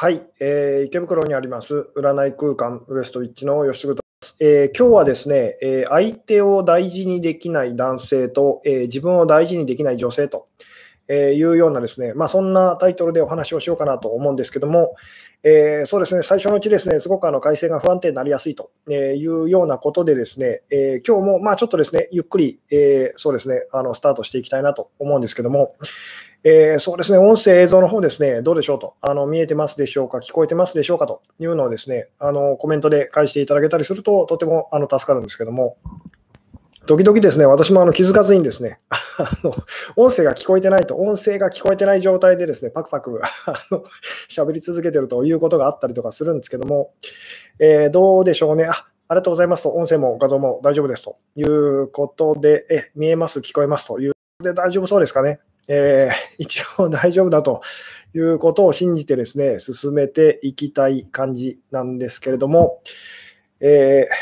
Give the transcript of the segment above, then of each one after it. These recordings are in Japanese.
はい、えー、池袋にあります占い空間ウエストウィッチの吉嗣です、えー、今日はですね、えー、相手を大事にできない男性と、えー、自分を大事にできない女性と、えいうようなですね、まあ、そんなタイトルでお話をしようかなと思うんですけども、えそうですね、最初のうちですね、すごくあの改正が不安定になりやすいというようなことでですね、え今日もまあちょっとですね、ゆっくり、えそうですね、あのスタートしていきたいなと思うんですけども、えー、そうですね、音声、映像の方ですね、どうでしょうと、あの見えてますでしょうか、聞こえてますでしょうかというのをですね、あのコメントで返していただけたりすると、とてもあの助かるんですけども、時々ですね、私もあの気づかずにですね、あの音声が聞こえてないと、音声が聞こえてない状態でですね、パクパク 喋り続けてるということがあったりとかするんですけども、えー、どうでしょうね、あありがとうございますと、音声も画像も大丈夫ですということで、え見えます、聞こえますというで大丈夫そうですかね。えー、一応大丈夫だということを信じてですね、進めていきたい感じなんですけれども、えー、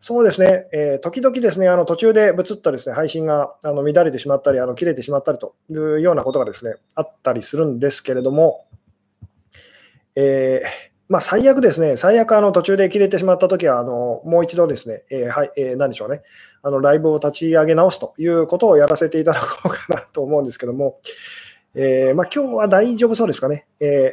そうですね、えー、時々ですね、あの途中でぶつっとですね、配信があの乱れてしまったり、あの切れてしまったりというようなことがですね、あったりするんですけれども、えーまあ、最悪ですね、最悪あの途中で切れてしまったときはあの、もう一度ですね、えー、はい、えー、何でしょうね、あのライブを立ち上げ直すということをやらせていただこうかなと思うんですけども、えー、まあ、今日は大丈夫そうですかね。え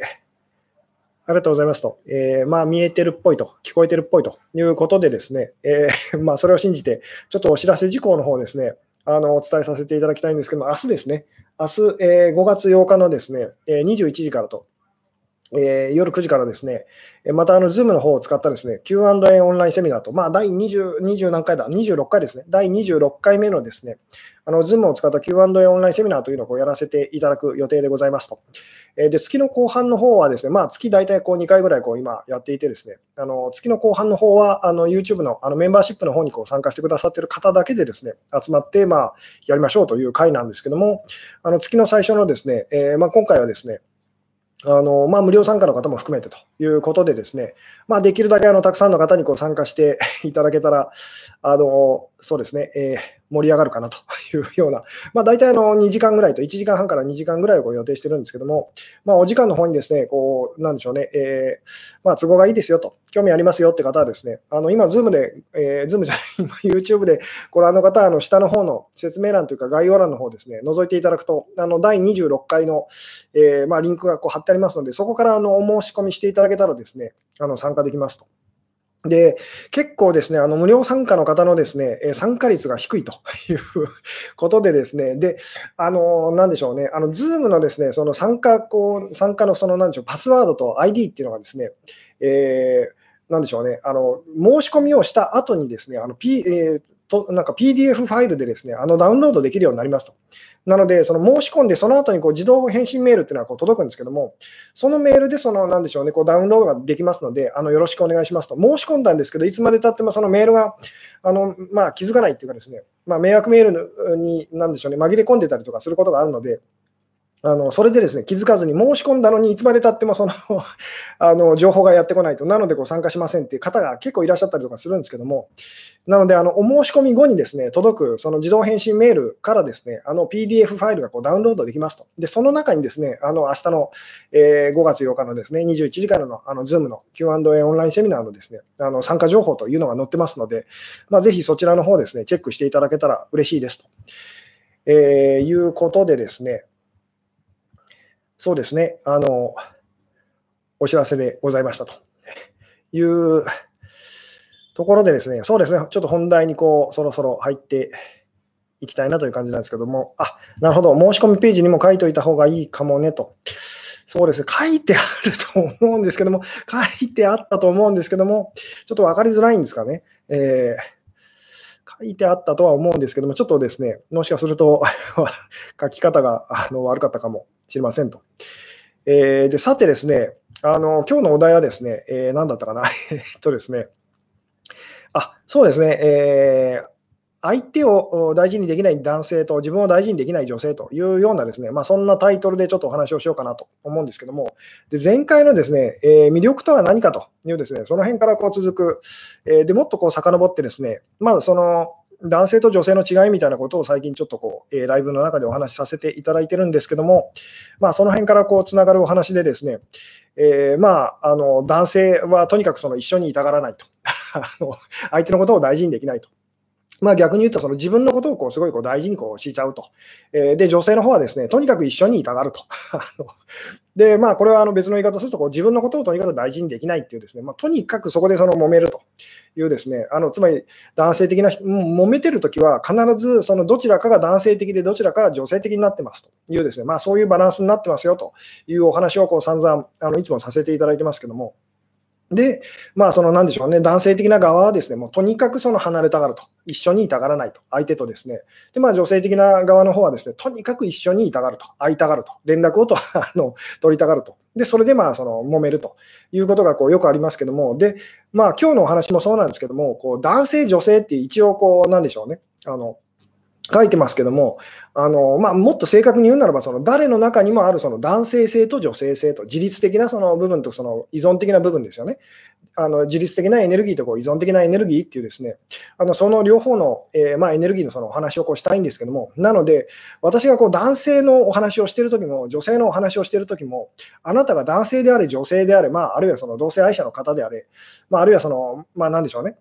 ありがとうございますと、えまあ、見えてるっぽいと、聞こえてるっぽいということでですね、え まあ、それを信じて、ちょっとお知らせ事項の方ですね、あのお伝えさせていただきたいんですけども、明日ですね、明日、え5月8日のですね、21時からとえー、夜9時からですね、またあの Zoom の方を使ったですね、Q&A オンラインセミナーと、まあ、第 20, 20何回だ、26回ですね、第26回目のですね、あの Zoom を使った Q&A オンラインセミナーというのをやらせていただく予定でございますと。えー、で月の後半の方はですね、まあ、月大体こう2回ぐらいこう今やっていてですね、あの月の後半の方はあの YouTube のあのメンバーシップの方にこう参加してくださっている方だけでですね、集まって、まあ、やりましょうという回なんですけども、あの月の最初のですね、えー、まあ、今回はですね、あのまあ、無料参加の方も含めてということで、ですね、まあ、できるだけあのたくさんの方にこう参加していただけたら、あのそうですね、えー、盛り上がるかなというような、まあ、大体あの2時間ぐらいと、1時間半から2時間ぐらいを予定してるんですけども、まあ、お時間の方にですね、こう、なんでしょうね、えー、まあ、都合がいいですよと、興味ありますよって方はですね、あの今、 Zoomで、えー、 Zoomじゃない、今、YouTube でご覧の方は、あの下の方の説明欄というか概要欄の方ですね、覗いていただくと、あの第26回の、えー、まあ、リンクがこう貼ってありますので、そこからあのお申し込みしていただけたらですね、あの参加できますと。で、結構ですね、あの無料参加の方のですね、参加率が低いと いうことでですね、で、あの、なんでしょうね、あの、 Zoom のですね、その参加、こう、参加のその、なんでしょう、パスワードと ID っていうのがですね、えー、なんでしょうね、あの、申し込みをした後にですね、あの、P、えー、となんか PDF ファイルでですね、あのダウンロードできるようになりますと。なので、その申し込んで、その後にこう自動返信メールっていうのはこう届くんですけども、そのメールでその、なんでしょうね、こうダウンロードができますので、あのよろしくお願いしますと。申し込んだんですけど、いつまでたってもそのメールがあの、まあ、気づかないっていうかですね、まあ、迷惑メールに、なんでしょうね、紛れ込んでたりとかすることがあるので、あのそれでですね気づかずに申し込んだのにいつまでたってもその あの情報がやってこないと、なのでこう参加しませんっていう方が結構いらっしゃったりとかするんですけども、なのであのお申し込み後にですね届くその自動返信メールからですねあの PDF ファイルがこうダウンロードできますと。で、その中にですねあの明日の、えー、5月8日のですね21時からのあの Zoom の Q&A オンラインセミナーのですねあの参加情報というのが載ってますので、まあ、ぜひそちらの方ですねチェックしていただけたら嬉しいですと。えー、いうことでですね、そうですね、あの、お知らせでございましたと。いうところでですね、そうですね、ちょっと本題にこう、そろそろ入っていきたいなという感じなんですけども、あ、なるほど、申し込みページにも書いといた方がいいかもねと。そうですね、書いてあると思うんですけども、書いてあったと思うんですけども、ちょっと分かりづらいんですかね。えー、書いてあったとは思うんですけども、ちょっとですね、もしかすると 書き方があの悪かったかも。知りませんと。えー、でさてですね、あの今日のお題はですね、えー、何だったかな？えっとですね、あ、そうですね、えー、相手を大事にできない男性と自分を大事にできない女性というようなですね、まあ、そんなタイトルでちょっとお話をしようかなと思うんですけども、で前回のですね、えー、魅力とは何かというですね、その辺からこう続く、えー、でもっとこう遡ってですね、まずその男性と女性の違いみたいなことを最近ちょっとこう、えー、ライブの中でお話しさせていただいてるんですけども、まあ、その辺からこうつながるお話でですね、えー、まあ、あの男性はとにかくその一緒にいたがらないと あの、相手のことを大事にできないと。まあ、逆に言うと、その自分のことをこうすごいこう大事にこうしちゃうと。えー、で、女性の方はですね、とにかく一緒にいたがると。で、まあ、これはあの別の言い方するとこう、自分のことをとにかく大事にできないっていうですね、まあ、とにかくそこでその揉めるというですね、あのつまり男性的な人、揉めてるときは必ずそのどちらかが男性的でどちらかが女性的になってますというですね、まあ、そういうバランスになってますよというお話をこう散々あのいつもさせていただいてますけども。で、まあ、そのなんでしょうね、男性的な側はですね、もうとにかくその離れたがると、一緒にいたがらないと、相手とですね。で、まあ、女性的な側の方はですね、とにかく一緒にいたがると、会いたがると、連絡をと あの取りたがると。で、それでまあ、その揉めると。いうことがこうよくありますけども、で、まあ、今日のお話もそうなんですけども、こう男性、女性って一応こう、なんでしょうね、あの、書いてますけども、あのまあ、もっと正確に言うならば、その誰の中にもあるその男性性と女性性と、自律的なその部分とその依存的な部分ですよね。あの自律的なエネルギーとこう依存的なエネルギーっていうですね、あのその両方の、えー、まあ、エネルギーのそのお話をこうしたいんですけども、なので、私がこう男性のお話をしているときも、女性のお話をしているときも、あなたが男性であれ、女性であれ、まあ、あるいはその同性愛者の方であれ、まあ、あるいはその、まあ、なんでしょうね、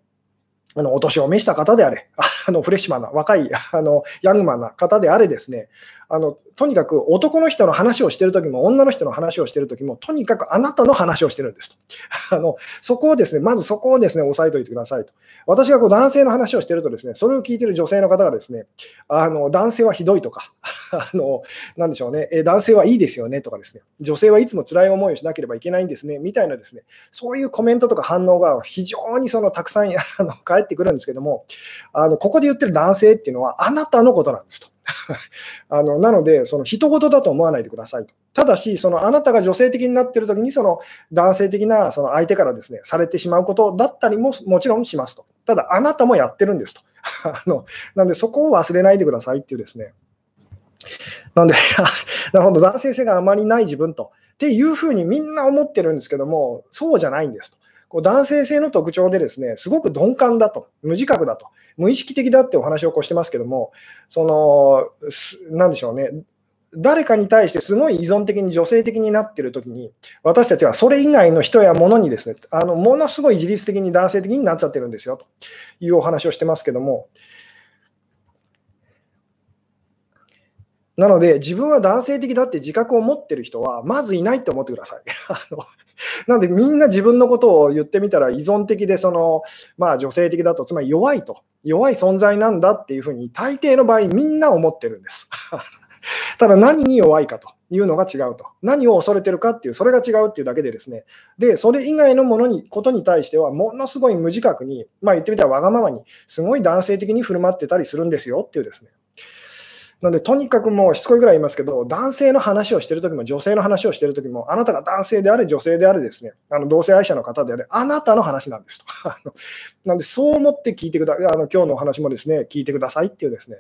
あのお年を召した方であれ、あのフレッシュマンな、若いあのヤングマンな方であれですね、あのとにかく男の人の話をしてるときも、女の人の話をしてるときも、とにかくあなたの話をしてるんですと。あのそこをですね、まずそこをですね、押さえておいてくださいと。私がこう男性の話をしてるとですね、それを聞いてる女性の方がですね、あの男性はひどいとか、あのなんでしょうね、え男性はいいですよねとかですね、女性はいつも辛い思いをしなければいけないんですね、みたいなですね、そういうコメントとか反応が非常にそのたくさんあの返ってくるんですけども、あのここで言ってる男性っていうのはあなたのことなんですと。あのなので、その人事だと思わないでくださいと。ただし、そのあなたが女性的になっているときに、その男性的なその相手からですね、されてしまうことだったりももちろんしますと。ただ、あなたもやってるんですと。あのなので、そこを忘れないでくださいっていうですね。なんで、なるほど、男性性があまりない自分と。っていうふうにみんな思ってるんですけども、そうじゃないんですと。こう男性性の特徴でですね、すごく鈍感だと、無自覚だと、無意識的だってお話をこうしてますけども、その、なんでしょうね、誰かに対してすごい依存的に女性的になっているときに、私たちはそれ以外の人やものにですね、あのものすごい自律的に男性的になっちゃってるんですよというお話をしてますけども、なので、自分は男性的だって自覚を持ってる人は、まずいないと思ってください。あのなので、みんな自分のことを言ってみたら依存的で、その、まあ、女性的だと、つまり弱いと、弱い存在なんだっていうふうに、大抵の場合、みんな思ってるんです。ただ、何に弱いかというのが違うと。何を恐れてるかっていう、それが違うっていうだけでですね。で、それ以外のものに、ことに対しては、ものすごい無自覚に、まあ言ってみたらわがままに、すごい男性的に振る舞ってたりするんですよっていうですね。なので、とにかくもうしつこいくらい言いますけど、男性の話をしてるときも、女性の話をしてるときも、あなたが男性であれ、女性であれですね、あの同性愛者の方であれ、あなたの話なんですと。なんで、そう思って聞いてくだあの今日のお話もですね、聞いてくださいっていうですね、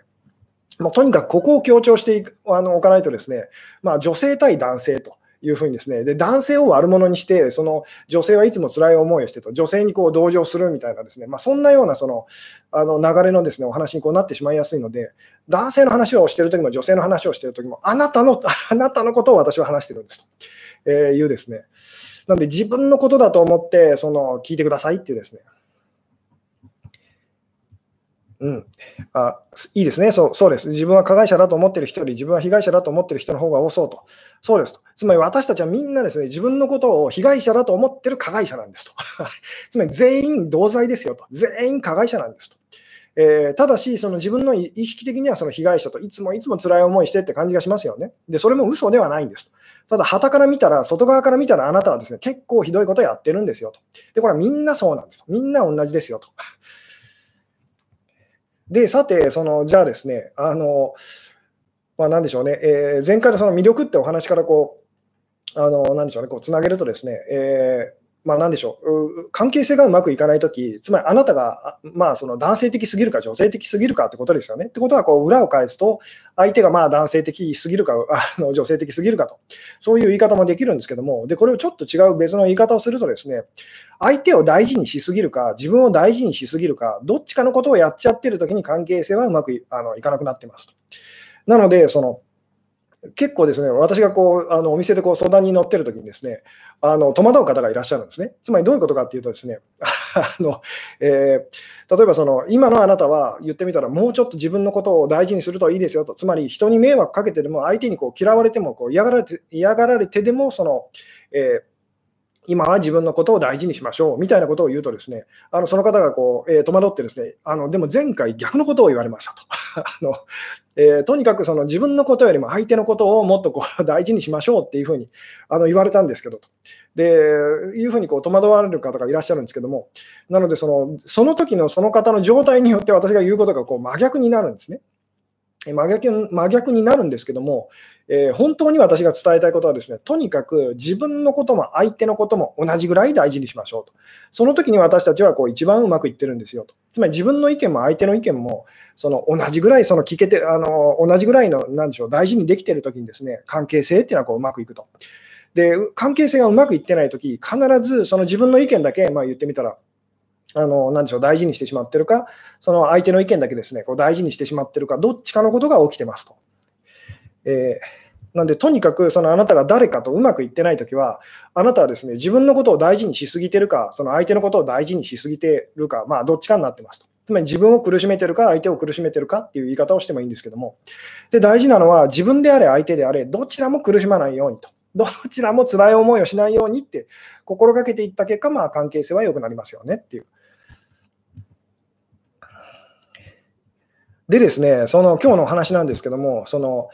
もうとにかくここを強調していくあのおかないとですね、まあ、女性対男性と。いうふうにですね、で男性を悪者にして、その女性はいつも辛い思いをしてと、女性にこう同情するみたいなですね、まあ、そんなようなそのあの流れのですねお話にこうなってしまいやすいので、男性の話をしてるときも女性の話をしてるときも、あなたの、あなたのことを私は話してるんですと、えいうですね。なので自分のことだと思ってその聞いてくださいっていうですね、うん、あいいですねそう、そうです。自分は加害者だと思っている人より、自分は被害者だと思っている人の方が多そうと。そうですと。つまり私たちはみんなですね、自分のことを被害者だと思っている加害者なんですと。つまり全員同罪ですよと。全員加害者なんですと。えー、ただし、その自分の意識的にはその被害者といつもいつも辛い思いしてって感じがしますよね。で、それも嘘ではないんです。ただ、旗から見たら、外側から見たら、あなたはですね、結構ひどいことやってるんですよと。で、これはみんなそうなんです。みんな同じですよと。で、さて、そのじゃあですね、あのまあ、なんでしょうね、えー、前回のその魅力ってお話からこう、あのなんでしょうね、こうつなげるとですね、えーまあ、なんでしょう、関係性がうまくいかないとき、つまりあなたが、まあ、その男性的すぎるか女性的すぎるかってことですよね。ってことは、こう裏を返すと、相手がまあ男性的すぎるかあの女性的すぎるかと、そういう言い方もできるんですけども、でこれをちょっと違う別の言い方をするとですね、相手を大事にしすぎるか、自分を大事にしすぎるか、どっちかのことをやっちゃってるときに関係性はうまくいあのいかなくなってますと。なので、その結構ですね、私がこうあのお店でこう相談に乗ってるときにですね、あの戸惑う方がいらっしゃるんですね。つまりどういうことかっていうとですね、あのえー、例えばその今のあなたは言ってみたらもうちょっと自分のことを大事にするといいですよと、つまり人に迷惑かけてでも相手にこう嫌われてもこう嫌がられて嫌がられてでもその、えー今は自分のことを大事にしましょうみたいなことを言うと、ですねあのその方がこう、えー、戸惑って、ですねあのでも前回逆のことを言われましたと。あのえー、とにかくその自分のことよりも相手のことをもっとこう 大事にしましょうっていうふうにあの言われたんですけどと。でいうふうにこう戸惑われる方がいらっしゃるんですけども、なのでその、その時のその方の状態によって私が言うことがこう真逆になるんですね。真逆真逆になるんですけども、えー、本当に私が伝えたいことはですね、とにかく自分のことも相手のことも同じぐらい大事にしましょうと。その時に私たちはこう一番うまくいってるんですよと。つまり自分の意見も相手の意見もその同じぐらいその聞けてあの同じぐらいのなんでしょう大事にできてる時にですね、関係性っていうのはこううまくいくと。で、関係性がうまくいってない時必ずその自分の意見だけ、まあ、言ってみたらあの、なんでしょう、大事にしてしまってるか、その相手の意見だけですね、こう大事にしてしまってるか、どっちかのことが起きてますと。えー、なんで、とにかく、そのあなたが誰かとうまくいってないときは、あなたはですね、自分のことを大事にしすぎてるか、その相手のことを大事にしすぎてるか、まあ、どっちかになってますと。つまり自分を苦しめてるか、相手を苦しめてるかっていう言い方をしてもいいんですけども、で大事なのは、自分であれ、相手であれ、どちらも苦しまないようにと。どちらも辛い思いをしないようにって心がけていった結果、まあ、関係性は良くなりますよねっていう。でですね、その今日の話なんですけども、その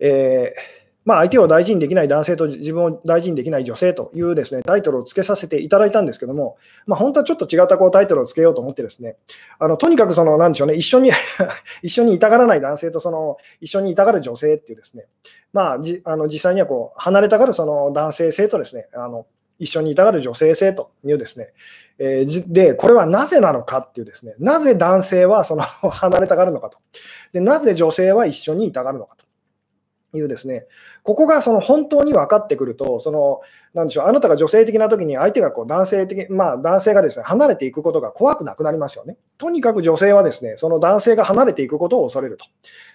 えーまあ、相手を大事にできない男性と自分を大事にできない女性というですねタイトルをつけさせていただいたんですけども、まあ、本当はちょっと違ったこうタイトルをつけようと思ってですね、あのとにかくその、なんでしょうね、一緒に 一緒にいたがらない男性とその一緒にいたがる女性っていうですね、まあ、じあの実際にはこう離れたがるその男性性とですね、あの一緒にいたがる女性性というですね、え、で、これはなぜなのかっていうですね、なぜ男性はその 離れたがるのかとで、なぜ女性は一緒にいたがるのかというですね、ここがその本当に分かってくると、そのなんでしょうあなたが女性的な時に相手がこう男性的、まあ、男性がですね離れていくことが怖くなくなりますよね。とにかく女性はですねその男性が離れていくことを恐れると。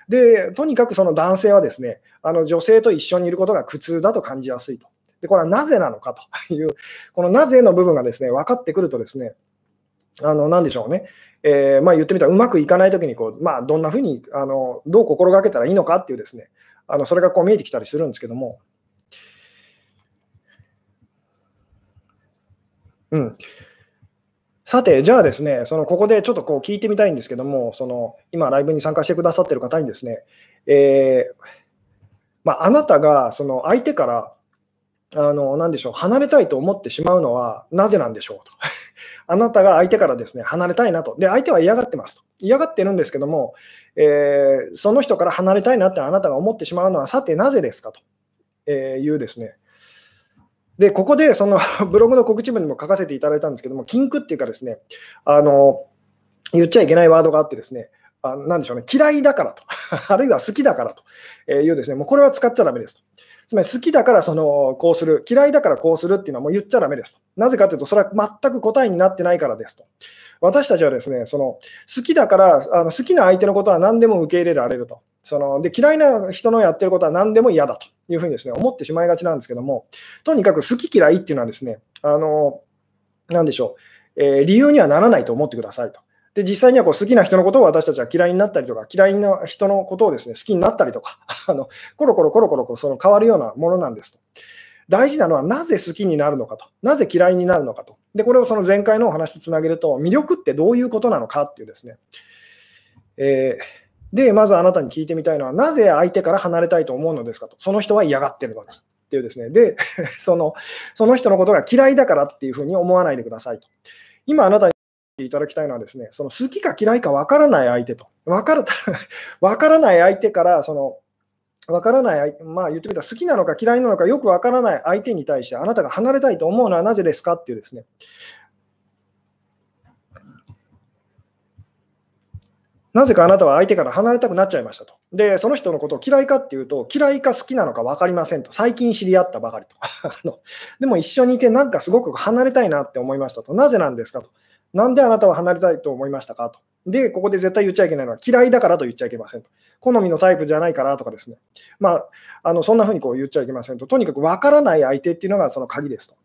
で、とにかくその男性はですねあの女性と一緒にいることが苦痛だと感じやすいと。で、これはなぜなのかという、このなぜの部分がですね、分かってくるとですね、あの、なんでしょうね。えー、まあ、言ってみたらうまくいかないときにこう、まあ、どんなふうにあのどう心がけたらいいのかっていうですね。あのそれがこう見えてきたりするんですけども、うん、さて、じゃあですね、そのここでちょっとこう聞いてみたいんですけども、その今、ライブに参加してくださっている方にですね、えーまあ、あなたがその相手からあの、なんでしょう、離れたいと思ってしまうのはなぜなんでしょうと。あなたが相手からですね、離れたいなと。で、相手は嫌がってますと。嫌がってるんですけども、えー、その人から離れたいなってあなたが思ってしまうのは、さてなぜですかと、えいうですね。で、ここでその ブログの告知文にも書かせていただいたんですけども、禁句っていうかですね、あの、言っちゃいけないワードがあってですね、あなんでしょうね、嫌いだからと、あるいは好きだからというですね、もうこれは使っちゃだめですと。つまり好きだからそのこうする、嫌いだからこうするっていうのはもう言っちゃだめですと。なぜかというと、それは全く答えになってないからですと。私たちはですね、その好きだからあの好きな相手のことは何でも受け入れられると。そので嫌いな人のやってることは何でも嫌だというふうにですね思ってしまいがちなんですけども、とにかく好き嫌いっていうのはですね、あのなんでしょう、えー、理由にはならないと思ってくださいと。で、実際にはこう好きな人のことを私たちは嫌いになったりとか、嫌いな人のことをですね、好きになったりとか、あのコロコロコロコロその変わるようなものなんですと。大事なのはなぜ好きになるのかと、なぜ嫌いになるのかと。で、これをその前回のお話とつなげると、魅力ってどういうことなのかっていうですね。えー、で、まずあなたに聞いてみたいのは、なぜ相手から離れたいと思うのですかと。その人は嫌がってるのに。っていうですね。で、そのその人のことが嫌いだからっていうふうに思わないでくださいと。今あなたにいただきたいのはですね、その好きか嫌いか分からない相手と、分から分 からない相手からそのわからない、まあ言ってみたら好きなのか嫌いなのかよくわからない相手に対してあなたが離れたいと思うのはなぜですかっていうですね、なぜかあなたは相手から離れたくなっちゃいましたと。で、その人のことを嫌いかっていうと、嫌いか好きなのか分かりませんと。最近知り合ったばかりと。あのでも一緒にいて、なんかすごく離れたいなって思いましたと。なぜなんですかと。なんであなたは離れたいと思いましたかと。で、ここで絶対言っちゃいけないのは、嫌いだからと言っちゃいけませんと。好みのタイプじゃないからとかですね。まあ、あのそんなふうにこう言っちゃいけませんと。とにかく分からない相手っていうのがその鍵ですと。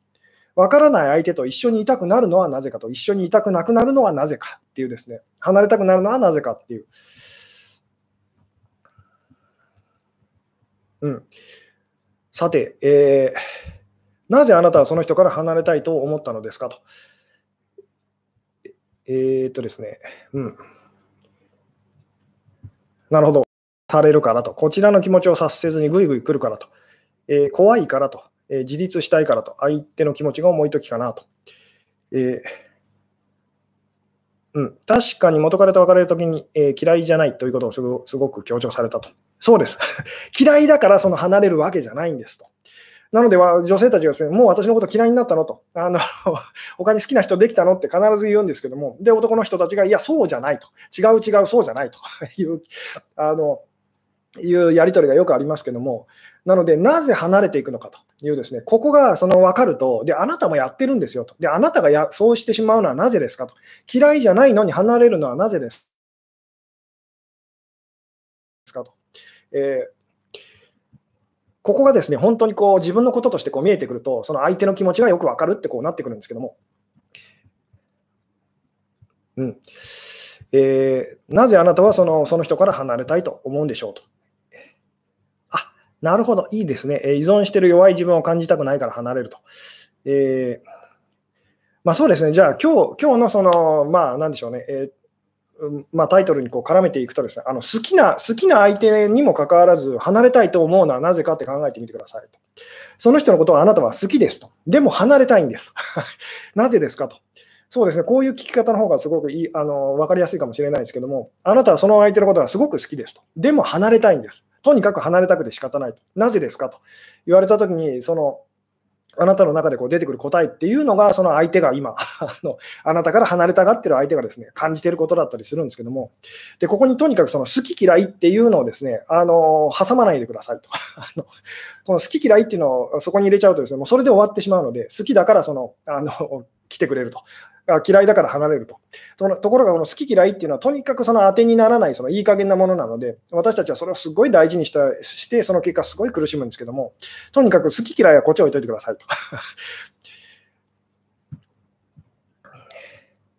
わからない相手と一緒にいたくなるのはなぜかと、一緒にいたくなくなるのはなぜかっていうですね、離れたくなるのはなぜかっていう。うん、さて、えー、なぜあなたはその人から離れたいと思ったのですかと。えー、っとですね、うん。なるほど。されるからと。こちらの気持ちを察せずにぐいぐい来るからと。えー、怖いからと。えー、自立したいからと、相手の気持ちが重いときかなと。えー、うん、確かに元彼と別れるときに、え、嫌いじゃないということをすごすごく強調されたと。そうです。嫌いだからその離れるわけじゃないんですと。なので、女性たちがですね、もう私のこと嫌いになったのと、あの 他に好きな人できたのって必ず言うんですけども、で、男の人たちが、いや、そうじゃないと、違う違う、そうじゃないと いう、あの、いうやり取りがよくありますけども、なので、なぜ離れていくのかというですね、ここがその分かると、で、あなたもやってるんですよと。で、あなたがやそうしてしまうのはなぜですかと。嫌いじゃないのに離れるのはなぜですかと。えーここがですね、本当にこう自分のこととしてこう見えてくると、その相手の気持ちがよく分かるってこうなってくるんですけども、うんえー、なぜあなたはそのその人から離れたいと思うんでしょうと。あなるほど、いいですねえ。依存してる弱い自分を感じたくないから離れると。えー、まあ、そうですね、じゃあ今日今日のその、まあ、なんでしょうね、えー、まあ、タイトルにこう絡めていくとですねあの好きな、好きな相手にもかかわらず、離れたいと思うのはなぜかって考えてみてくださいと。その人のことはあなたは好きですと。でも離れたいんです。なぜですかと。そうですね、こういう聞き方の方がすごくいいあの分かりやすいかもしれないですけども、あなたはその相手のことがすごく好きですと。でも離れたいんです。とにかく離れたくて仕方ないと。なぜですかと言われたときに、そのあなたの中でこう出てくる答えっていうのが、その相手が今 あの、あなたから離れたがってる相手がですね感じてることだったりするんですけども、でここにとにかくその好き嫌いっていうのをですねあの挟まないでくださいと あの。この好き嫌いっていうのをそこに入れちゃうとですね、もうそれで終わってしまうので、好きだからそのあの来てくれると。嫌いだから離れると。ところが、この好き嫌いっていうのは、とにかくその当てにならない、そのいい加減なものなので、私たちはそれをすごい大事にしたして、その結果、すごい苦しむんですけども、とにかく好き嫌いはこっち置いといてくださいと。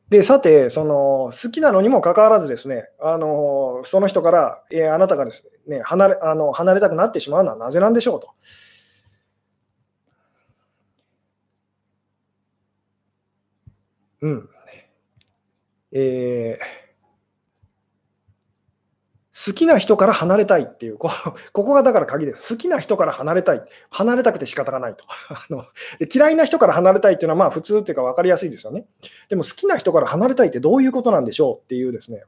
で、さて、その好きなのにもかかわらずですね、あのその人から、えー、あなたがですね離れあの離れたくなってしまうのはなぜなんでしょうと。うん。えー、好きな人から離れたいっていう、こ ここがだから鍵です。好きな人から離れたい。離れたくて仕方がないと。あの嫌いな人から離れたいっていうのはまあ普通っていうか分かりやすいですよね。でも好きな人から離れたいってどういうことなんでしょうっていうですね。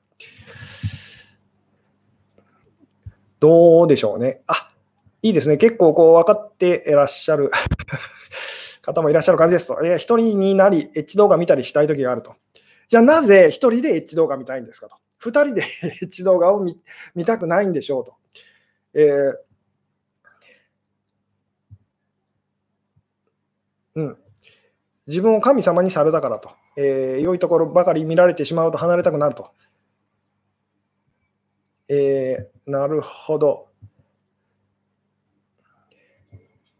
どうでしょうね。あいいですね。結構こう分かっていらっしゃる 方もいらっしゃる感じですと、え、一人になり、エッジ動画見たりしたい時があると。じゃあなぜ一人でエッジ動画見たいんですかと。二人で エッジ動画を見見たくないんでしょうと。えー、うん。自分を神様にされたからと、えー、良いところばかり見られてしまうと離れたくなると。えー、なるほど。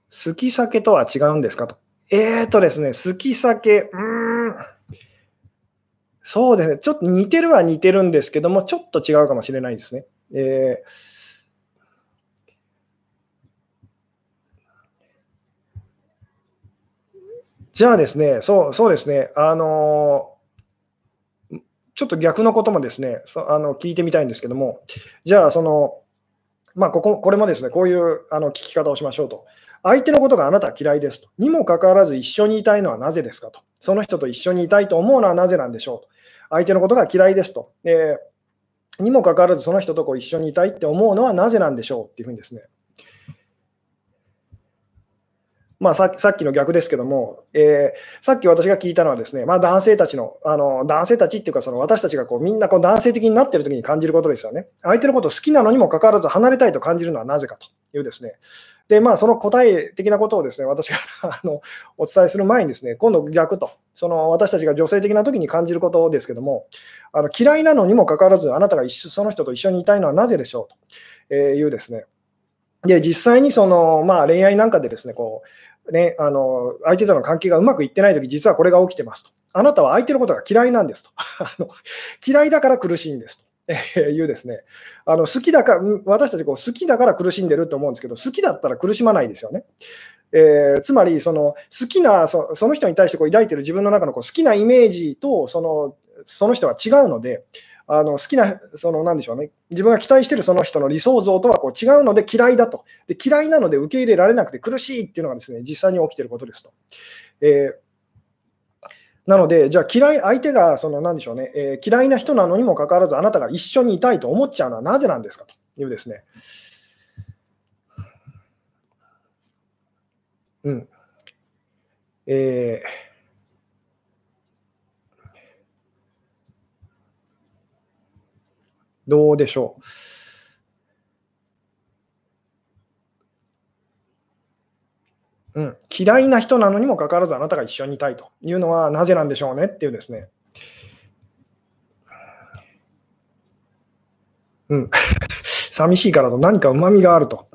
好き酒とは違うんですかと。えーとですね、好き酒、うん、そうですね、ちょっと似てるは似てるんですけども、ちょっと違うかもしれないですね。えー、じゃあですね、そうそうですね、あのー、ちょっと逆のこともですね、そあの聞いてみたいんですけども、じゃあ、その、まあ、こここれもですね、こういうあの聞き方をしましょうと。相手のことがあなたは嫌いですと。にもかかわらず一緒にいたいのはなぜですかと。その人と一緒にいたいと思うのはなぜなんでしょうと。相手のことが嫌いですと。えー、にもかかわらずその人とこう一緒にいたいって思うのはなぜなんでしょうっていうふうにですね。まあ、ささっきの逆ですけども、えー、さっき私が聞いたのはですね、まあ、男性たちの、あの男性たちっていうか、私たちがこうみんなこう男性的になってる時に感じることですよね。相手のことを好きなのにもかかわらず離れたいと感じるのはなぜかというですね、で、まあ、その答え的なことをですね、私が あのお伝えする前にですね、今度逆と、その私たちが女性的な時に感じることですけども、あの嫌いなのにもかかわらず、あなたが一緒その人と一緒にいたいのはなぜでしょうというですね。で、実際にその、まあ、恋愛なんかでですね、こう、ね、あの相手との関係がうまくいってないとき、実はこれが起きてますと。あなたは相手のことが嫌いなんですと。あの嫌いだから苦しいんですと。いうですね、あの好きだから、私たちこう好きだから苦しんでると思うんですけど、好きだったら苦しまないですよね。えー、つまりその好きなその人に対してこう抱いてる自分の中のこう好きなイメージとそのその人は違うので、あの好きな、そのなんでしょうね、自分が期待してるその人の理想像とはこう違うので嫌いだとで、嫌いなので受け入れられなくて苦しいっていうのがですね実際に起きてることですと。えーなので、じゃあ嫌い、相手がその何でしょうね、えー、嫌いな人なのにもかかわらず、あなたが一緒にいたいと思っちゃうのはなぜなんですか？というですね。うん。えーどうでしょう。うん、嫌いな人なのにもかかわらずあなたが一緒にいたいというのはなぜなんでしょうねっていうですね。うん、寂しいからと何かうまみがあると。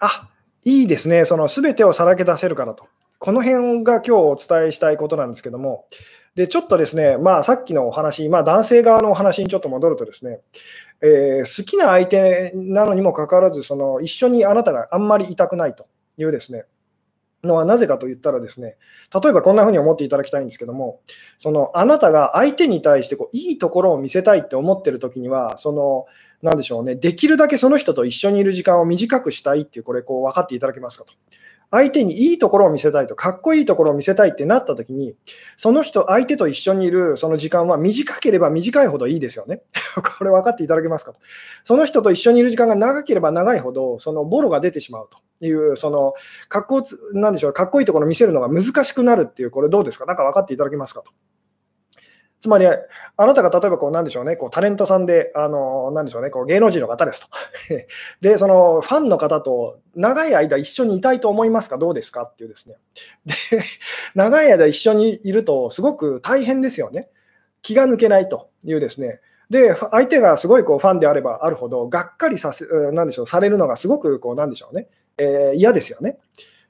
あいいですね、その全てをさらけ出せるからと。この辺が今日お伝えしたいことなんですけども、でちょっとですね、まあ、さっきのお話、まあ、男性側のお話にちょっと戻るとですね、えー、好きな相手なのにもかかわらず、その一緒にあなたがあんまりいたくないというですね、のはなぜかと言ったらですね、例えばこんな風に思っていただきたいんですけども、そのあなたが相手に対してこういいところを見せたいって思ってる時には、そのなんでしょうね、できるだけその人と一緒にいる時間を短くしたいっていう、これこう分かっていただけますかと。相手にいいところを見せたいと、かっこいいところを見せたいってなった時に、その人、相手と一緒にいるその時間は短ければ短いほどいいですよね。これ分かっていただけますかと。その人と一緒にいる時間が長ければ長いほど、そのボロが出てしまうという、その、かっこなんでしょう、かっこいいところを見せるのが難しくなるっていう、これどうですか？なんか分かっていただけますかと。つまり、あなたが例えばこう、なんでしょうね、こうタレントさんで、あのなんでしょうね、こう芸能人の方ですと。で、そのファンの方と長い間一緒にいたいと思いますか、どうですか？っていうですね。で、長い間一緒にいると、すごく大変ですよね。気が抜けないというですね。で、相手がすごいこうファンであればあるほど、がっかりさせ、なんでしょう、されるのがすごくこう、なんでしょうね、えー、嫌ですよね。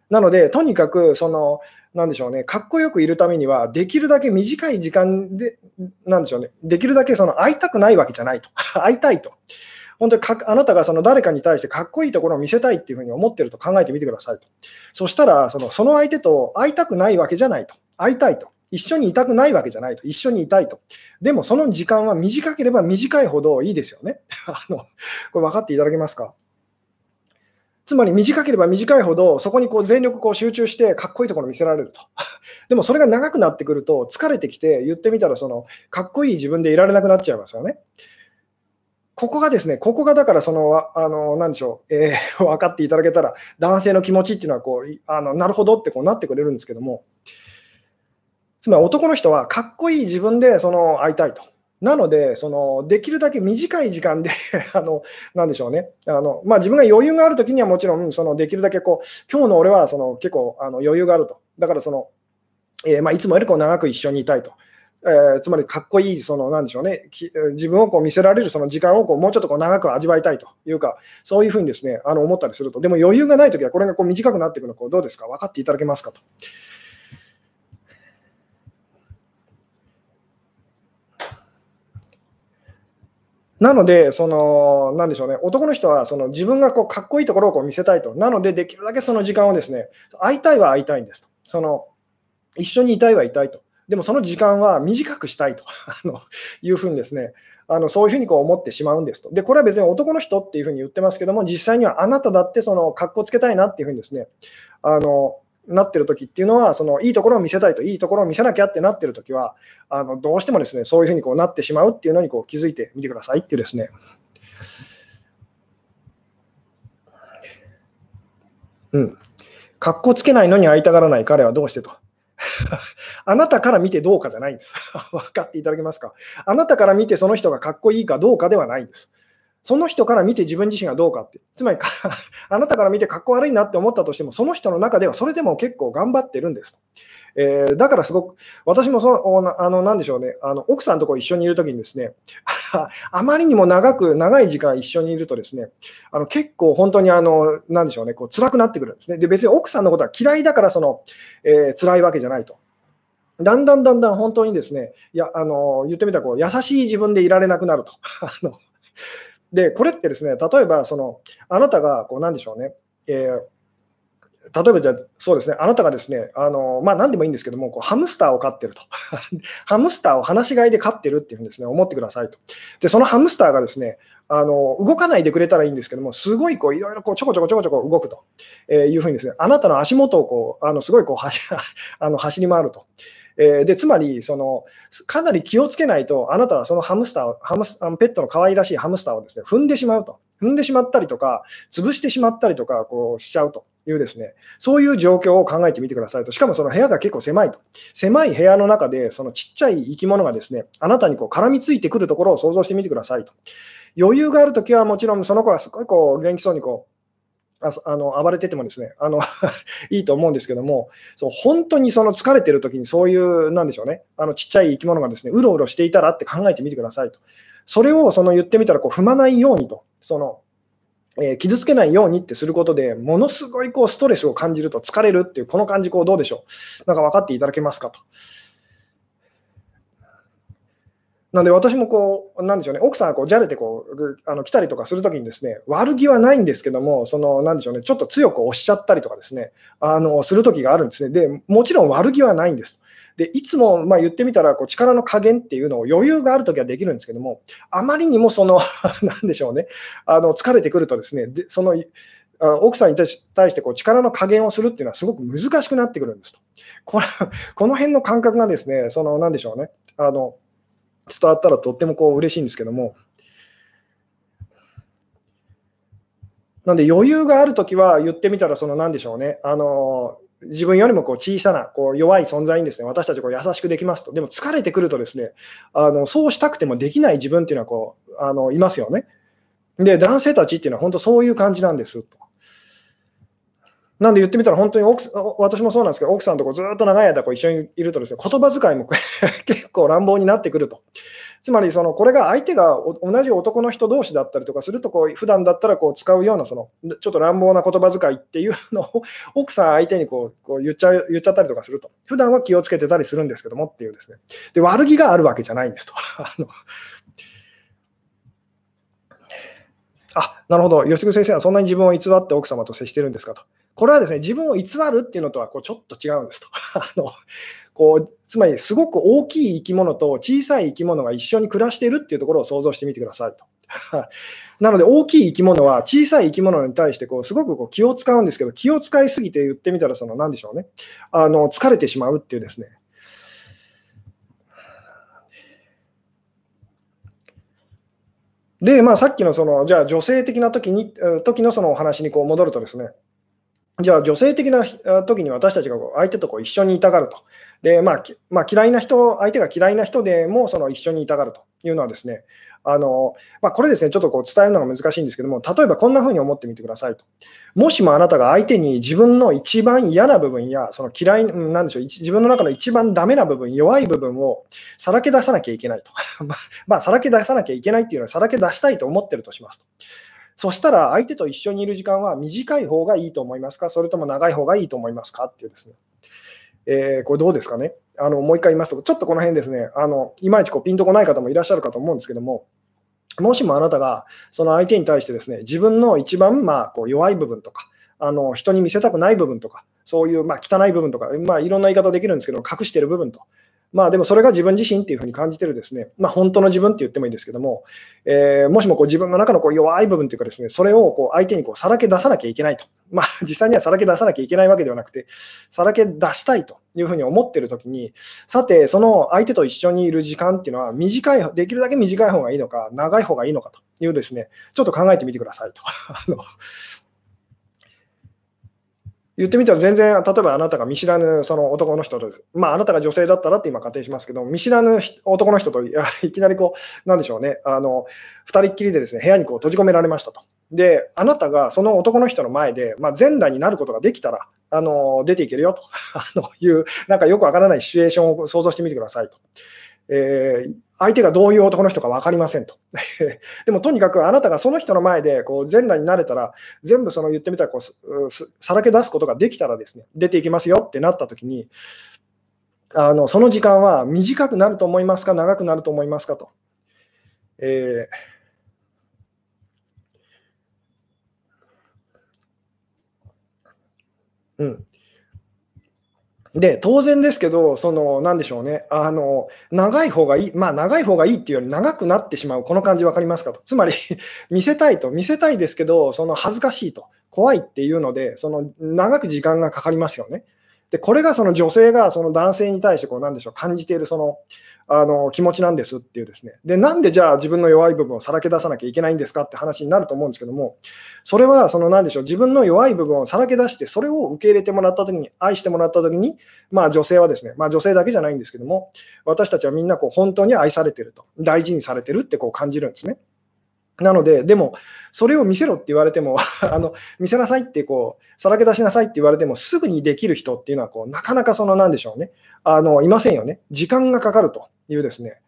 なので、とにかく、その、なんでしょうね、かっこよくいるためには、できるだけ短い時間で、なんでしょうね、できるだけその会いたくないわけじゃないと、会いたいと。本当にかあなたがその誰かに対してかっこいいところを見せたいっていうふうに思ってると考えてみてくださいと。そしたらその、その相手と会いたくないわけじゃないと。会いたいと。一緒にいたくないわけじゃないと。一緒にいたいと。でもその時間は短ければ短いほどいいですよね。あのこれ分かっていただけますか？つまり短ければ短いほど、そこにこう全力こう集中して、かっこいいところを見せられると。でもそれが長くなってくると、疲れてきて、言ってみたらその、かっこいい自分でいられなくなっちゃいますよね。ここがですね、ここがだからその、あの、なんでしょう、えー、分かっていただけたら、男性の気持ちっていうのはこう、あのなるほどってこうなってくれるんですけども、つまり男の人はかっこいい自分でその会いたいと。なので、そのできるだけ短い時間で あの、なんでしょうね、あのまあ、自分が余裕があるときにはもちろん、そのできるだけこう、今日の俺はその結構あの余裕があると。だからその、えー、まあ、いつもよりこう長く一緒にいたいと。えー、つまりかっこいい、そのなんでしょうね、自分をこう見せられるその時間をこうもうちょっとこう長く味わいたいというか、そういうふうにですねあの思ったりすると、でも余裕がないときは、これがこう短くなっていくのこうどうですか、分かっていただけますか？と。なので、その、なんでしょうね、男の人はその自分がこうかっこいいところをこう見せたいと。なので、できるだけその時間をですね、会いたいは会いたいんですと。その、一緒にいたいはいたいと。でもその時間は短くしたいと あのいうふうにですね、あのそういうふうにこう思ってしまうんですと。で、これは別に男の人っていうふうに言ってますけども、実際にはあなただってその格好つけたいなっていうふうにですね、あのなってる時っていうのは、そのいいところを見せたいと、いいところを見せなきゃってなってる時は、あのどうしてもですね、そういうふうにこうなってしまうっていうのにこう気づいてみてくださいっていうですね。うん。かっこつけないのに会いたがらない彼はどうしてと。あなたから見てどうかじゃないんです。分かっていただけますか？あなたから見てその人がかっこいいかどうかではないんです。その人から見て自分自身がどうかって。つまり あなたから見てかっこ悪いなって思ったとしても、その人の中ではそれでも結構頑張ってるんですと。えー、だからすごく、私もそのあの、なんでしょうね、あの奥さんとこ一緒にいるときにですね、あまりにも長く、長い時間一緒にいるとですね、あの結構本当にあの、なんでしょうね、こう辛くなってくるんですね。で、別に奥さんのことは嫌いだからその、えー、辛いわけじゃないと。だんだんだんだん本当にですね、いや、あの、言ってみたらこう、優しい自分でいられなくなると。あので、これってですね、例えば、その、あなたが、こう、なんでしょうね、えー例えばじゃあ、そうですね、あなたがですね、あのまあ、何でもいいんですけども、こうハムスターを飼ってると。ハムスターを放し飼いで飼ってるっていうふうにです、ね、思ってくださいと。で、そのハムスターがですね、あの動かないでくれたらいいんですけども、すごいこういろいろこうちょこちょこちょこちょこ動くとえいうふうにですね、あなたの足元をこうあのすごいこう走 あの走り回ると。えー、でつまりその、かなり気をつけないと、あなたはそのハムスターをハムスあのペットの可愛らしいハムスターをです、ね、踏んでしまうと、踏んでしまったりとか、潰してしまったりとかこうしちゃうというです、ね、そういう状況を考えてみてくださいと、しかもその部屋が結構狭いと、狭い部屋の中で、そのちっちゃい生き物がですねあなたにこう絡みついてくるところを想像してみてくださいと。余裕があるときはもちろんその子はすごいこう元気そうにこうああの暴れててもですねあの いいと思うんですけども、そう本当にその疲れてる時にそういう、なんでしょうね、あのちっちゃい生き物がですねうろうろしていたらって考えてみてくださいと。それをその言ってみたらこう踏まないようにと、そのえ、傷つけないようにってすることで、ものすごいこうストレスを感じると疲れるっていう、この感じ、こうどうでしょう。なんか分かっていただけますかと。なんで私もこう、なんでしょうね、奥さんがこうじゃれてこうあの来たりとかするときにですね、悪気はないんですけども、そのなんでしょうね、ちょっと強く押しちゃったりとかですね、あのするときがあるんですね。で、もちろん悪気はないんです。でいつもまあ言ってみたらこう力の加減っていうのを余裕があるときはできるんですけども、あまりにもその、なんでしょうね、あの疲れてくるとですね、でその奥さんに対してこう力の加減をするっていうのはすごく難しくなってくるんですと。これこの辺の感覚がですね、そのなんでしょうね、あの伝わったらとってもこう嬉しいんですけども、なんで余裕があるときは言ってみたら、その何でしょうね、あの自分よりもこう小さなこう弱い存在にですね私たちこう優しくできますと、でも疲れてくるとですねあのそうしたくてもできない自分っていうのはこうあのいますよね。で、男性たちっていうのは本当そういう感じなんですと。なんで言ってみたら、本当に奥私もそうなんですけど、奥さんとこずっと長い間こう一緒にいるとですね、言葉遣いも 結構乱暴になってくると。つまり、そのこれが相手が同じ男の人同士だったりとかすると、こう普段だったらこう使うようなそのちょっと乱暴な言葉遣いっていうのを 奥さん相手にこうこう言っちゃ言っちゃったりとかすると。普段は気をつけてたりするんですけどもっていうですね。で、悪気があるわけじゃないんですと。あのあ、なるほど。吉久先生はそんなに自分を偽って奥様と接してるんですかと。これはですね、自分を偽るっていうのとはこうちょっと違うんですと。あのこうつまり、すごく大きい生き物と小さい生き物が一緒に暮らしているっていうところを想像してみてくださいと。なので、大きい生き物は小さい生き物に対してこうすごくこう気を使うんですけど、気を使いすぎて言ってみたら、その何でしょうねあの、疲れてしまうっていうですね。で、まあ、さっきのその、じゃあ女性的な時に時のそのお話にこう戻るとですね、じゃあ、女性的な時に私たちがこう相手とこう一緒にいたがると。で、まあ、まあ、嫌いな人、相手が嫌いな人でもその一緒にいたがるというのはですね、あのまあ、これですね、ちょっとこう伝えるのが難しいんですけども、例えばこんな風に思ってみてくださいと。もしもあなたが相手に自分の一番嫌な部分や、その嫌い、なんでしょう、自分の中の一番ダメな部分、弱い部分をさらけ出さなきゃいけないと。まあ、さらけ出さなきゃいけないっていうのは、さらけ出したいと思ってるとしますと。そしたら相手と一緒にいる時間は短い方がいいと思いますか、それとも長い方がいいと思いますか？っていうですね。えー、これどうですかね？あの。もう一回言いますと、ちょっとこの辺ですね、あのいまいちこうピンとこない方もいらっしゃるかと思うんですけども、もしもあなたがその相手に対してですね、自分の一番まあこう弱い部分とか、あの人に見せたくない部分とか、そういうまあ汚い部分とか、まあ、いろんな言い方できるんですけど、隠している部分とまあでもそれが自分自身っていうふうに感じてるですね、まあ本当の自分って言ってもいいんですけども、えー、もしもこう自分の中のこう弱い部分というかですね、それをこう相手にこうさらけ出さなきゃいけないと。まあ実際にはさらけ出さなきゃいけないわけではなくて、さらけ出したいというふうに思ってるときに、さてその相手と一緒にいる時間っていうのは短い、できるだけ短い方がいいのか、長い方がいいのかというですね、ちょっと考えてみてくださいと。あの言ってみたら全然、例えばあなたが見知らぬその男の人と、まあ、あなたが女性だったらって今仮定しますけど、見知らぬ男の人といきなりこう、なんでしょうね、あの2人っきりでですね部屋にこう閉じ込められましたと。で、あなたがその男の人の前で、まあ、全裸になることができたら、あの出ていけるよと あのいう、なんかよくわからないシチュエーションを想像してみてくださいと。えー、相手がどういう男の人か分かりませんと。でもとにかくあなたがその人の前でこう全裸になれたら、全部その言ってみたらこうさらけ出すことができたらですね、出ていきますよってなったときに、あのその時間は短くなると思いますか、長くなると思いますかと。えー、うん、で、当然ですけど、その、なんでしょうね、あの、長い方がいい、まあ、長い方がいいっていうより長くなってしまう、この感じ分かりますかと。つまり 見せたいと、見せたいですけど、その恥ずかしいと、怖いっていうので、その、長く時間がかかりますよね。で、これがその女性がその男性に対して、こう、なんでしょう、感じている、その、あの気持ちなんですっていうですね。で、なんでじゃあ自分の弱い部分をさらけ出さなきゃいけないんですかって話になると思うんですけども、それはその何でしょう、自分の弱い部分をさらけ出して、それを受け入れてもらった時に、愛してもらった時に、まあ女性はですね、まあ女性だけじゃないんですけども、私たちはみんなこう本当に愛されてると、大事にされてるってこう感じるんですね。なので、でも、それを見せろって言われても あの、見せなさいってこう、さらけ出しなさいって言われても、すぐにできる人っていうのはこう、なかなかその、なんでしょうね、あのいませんよね。時間がかかるというですね。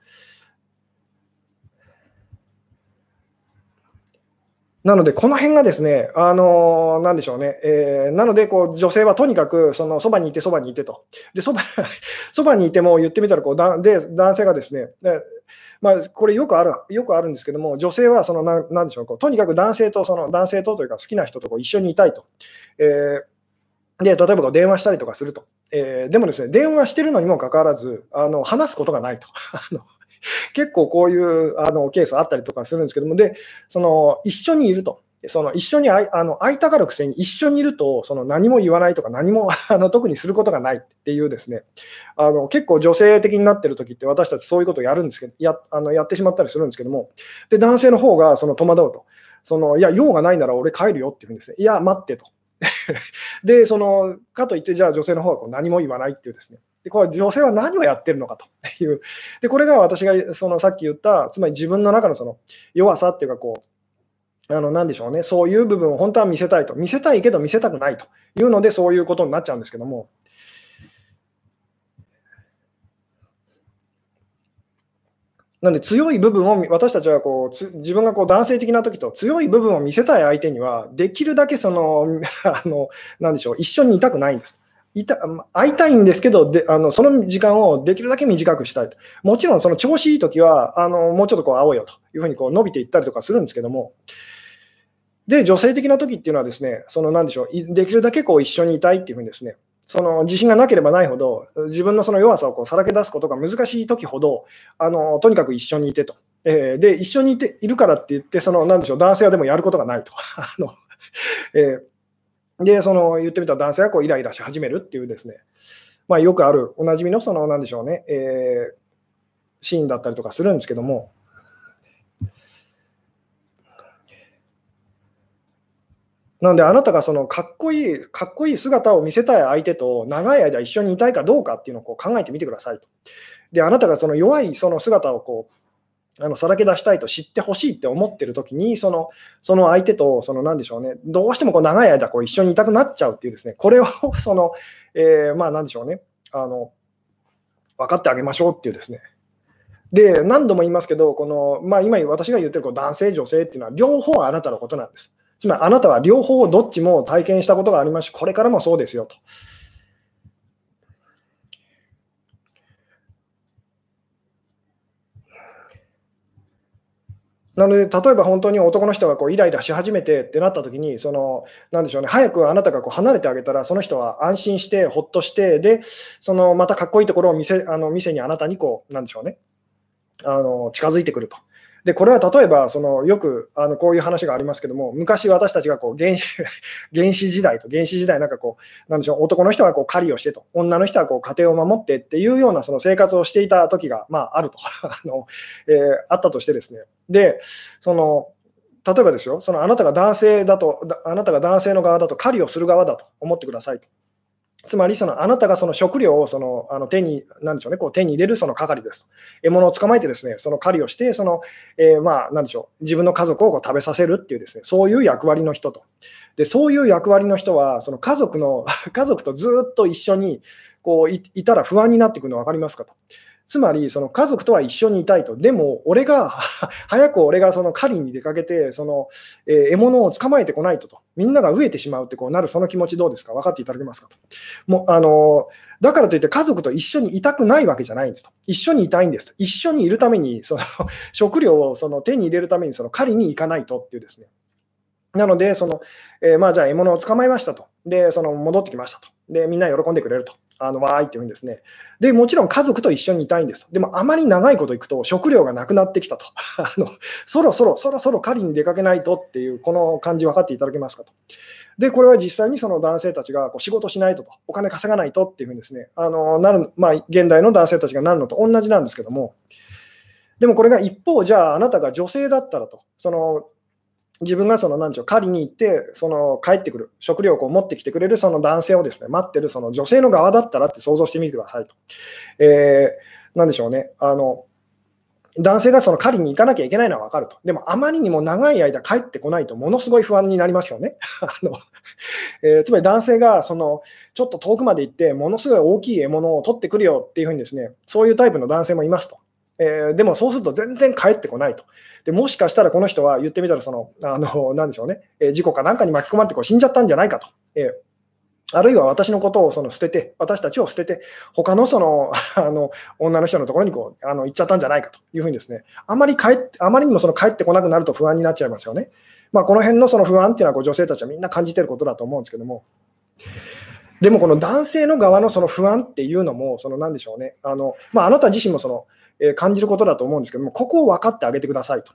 なので、この辺がですね、あのなんでしょうね、えー、なのでこう、女性はとにかくそのそばにいて、そばにいてと、でそば そばにいても言ってみたらこうだで、男性がですね、まあ、これよくあるよくあるんですけども、女性はそのななんでしょうこう、とにかく男性とその男性とというか好きな人とこう一緒にいたいと。えー、で例えばこう電話したりとかすると、えー、でもですね、電話してるのにもかかわらず、あの話すことがないと。あの 結構こういうあのケースあったりとかするんですけども、で、その一緒にいると。その一緒にあの会いたがるくせに一緒にいるとその何も言わないとか何も あの特にすることがないっていうですね。あの結構女性的になってる時って私たちそういうことをやるんですけどやあのやってしまったりするんですけどもで男性の方がその戸惑うと。そのいや用がないなら俺帰るよっていうんですね。いや待ってと。でそのかといってじゃあ女性の方はこう何も言わないっていうですね。でこれ女性は何をやってるのかという、でこれが私がそのさっき言った、つまり自分の中のその弱さっていうかこう、あの何でしょうね、そういう部分を本当は見せたいと、見せたいけど見せたくないというので、そういうことになっちゃうんですけども、なんで強い部分を私たちはこう自分がこう男性的な時と強い部分を見せたい相手にはできるだけその あのなんでしょう一緒にいたくないんです。いた会いたいんですけどであの、その時間をできるだけ短くしたいと。もちろん、その調子いいときはあの、もうちょっとこう会おうよというふうにこう伸びていったりとかするんですけども、で、女性的な時っていうのはですね、そのなんでしょう、できるだけこう一緒にいたいっていうふうにですね、その自信がなければないほど、自分のその弱さをこうさらけ出すことが難しい時ほど、あのとにかく一緒にいてと。えー、で、一緒にいているからって言って、そのなんでしょう、男性はでもやることがないと。あのえーで、その言ってみたら男性がこうイライラし始めるっていうですね、まあ、よくあるおなじみのその、なんでしょうね、えー、シーンだったりとかするんですけども、なので、あなたがそのかっこいい、かっこいい姿を見せたい相手と長い間一緒にいたいかどうかっていうのをこう考えてみてくださいと。で、あなたがその弱いその姿をこうあのさらけ出したいと知ってほしいって思ってる時にそのその相手とその何でしょうねどうしてもこう長い間こう一緒にいたくなっちゃうっていうですねこれを その、えー、まあ何でしょうねあの分かってあげましょうっていうですねで何度も言いますけどこの、まあ、今私が言ってるこう男性女性っていうのは両方あなたのことなんですつまりあなたは両方どっちも体験したことがありますしこれからもそうですよと。なので、例えば本当に男の人がこうイライラし始めてってなった時に、その、なんでしょうね、早くあなたがこう離れてあげたら、その人は安心して、ほっとして、で、そのまたかっこいいところを見せあの店にあなたにこう、なんでしょうね、あの近づいてくると。で、これは例えば、そのよくあのこういう話がありますけども、昔私たちがこう原始 原始時代と、原始時代なんかこう、なんでしょう、男の人はこう狩りをしてと、女の人はこう家庭を守ってっていうようなその生活をしていた時が、まあ、あると あの、えー、あったとしてですね。で、その例えばですよ、そのあなたが男性だと、あなたが男性の側だと狩りをする側だと思ってくださいと。つまりそのあなたがその食料をそのあの手になんでしょう、ね、こう手に入れるその係ですと。獲物を捕まえてですねその狩りをしてその、えー、まあ何でしょう自分の家族をこう食べさせるっていうですねそういう役割の人と。でそういう役割の人はその家族の 家族とずっと一緒にこういたら不安になってくるの分かりますかと。つまり、その家族とは一緒にいたいと。でも、俺が、早く俺がその狩りに出かけて、その、えー、獲物を捕まえてこないとと。みんなが飢えてしまうってこうなる、その気持ちどうですか？分かっていただけますかと。もう、あのー、だからといって家族と一緒にいたくないわけじゃないんですと。一緒にいたいんですと。一緒にいるために、その 食料をその手に入れるためにその狩りに行かないとっていうですね。なので、その、えー、まあ、じゃあ獲物を捕まえましたと。で、その戻ってきましたと。で、みんな喜んでくれると。あのわーいって言うんですね。で、もちろん家族と一緒にいたいんです。でも、あまり長いこと行くと食料がなくなってきたと。あのそろそろ、そろそろ狩りに出かけないとっていう、この感じ分かっていただけますかと。で、これは実際にその男性たちがこう仕事しないとと、お金稼がないとっていうふうにですね、あのなるまあ、現代の男性たちがなるのと同じなんですけども、でもこれが一方、じゃああなたが女性だったらと、その自分がその何でしょう狩りに行ってその帰ってくる食料を持ってきてくれるその男性をですね待ってるその女性の側だったらって想像してみてくださいと。えー、なんでしょうねあの男性がその狩りに行かなきゃいけないのは分かると。でもあまりにも長い間帰ってこないとものすごい不安になりますよね。あのえー、つまり男性がそのちょっと遠くまで行ってものすごい大きい獲物を取ってくるよっていうふうにですねそういうタイプの男性もいますと。えー、でもそうすると全然帰ってこないと。でもしかしたらこの人は言ってみたらその、あのなんでしょうね、えー、事故かなんかに巻き込まれてこう死んじゃったんじゃないかと。えーあるいは私のことをその捨てて、私たちを捨てて、他のその あの女の人のところにこうあの行っちゃったんじゃないかというふうにですね、あまり帰ってあまりにもその帰ってこなくなると不安になっちゃいますよね。まあ、この辺のその不安っていうのはこう女性たちはみんな感じていることだと思うんですけども、でもこの男性の側のその不安っていうのも、その何でしょうね、あのまあ、あなた自身もそのえ感じることだと思うんですけども、ここを分かってあげてくださいと。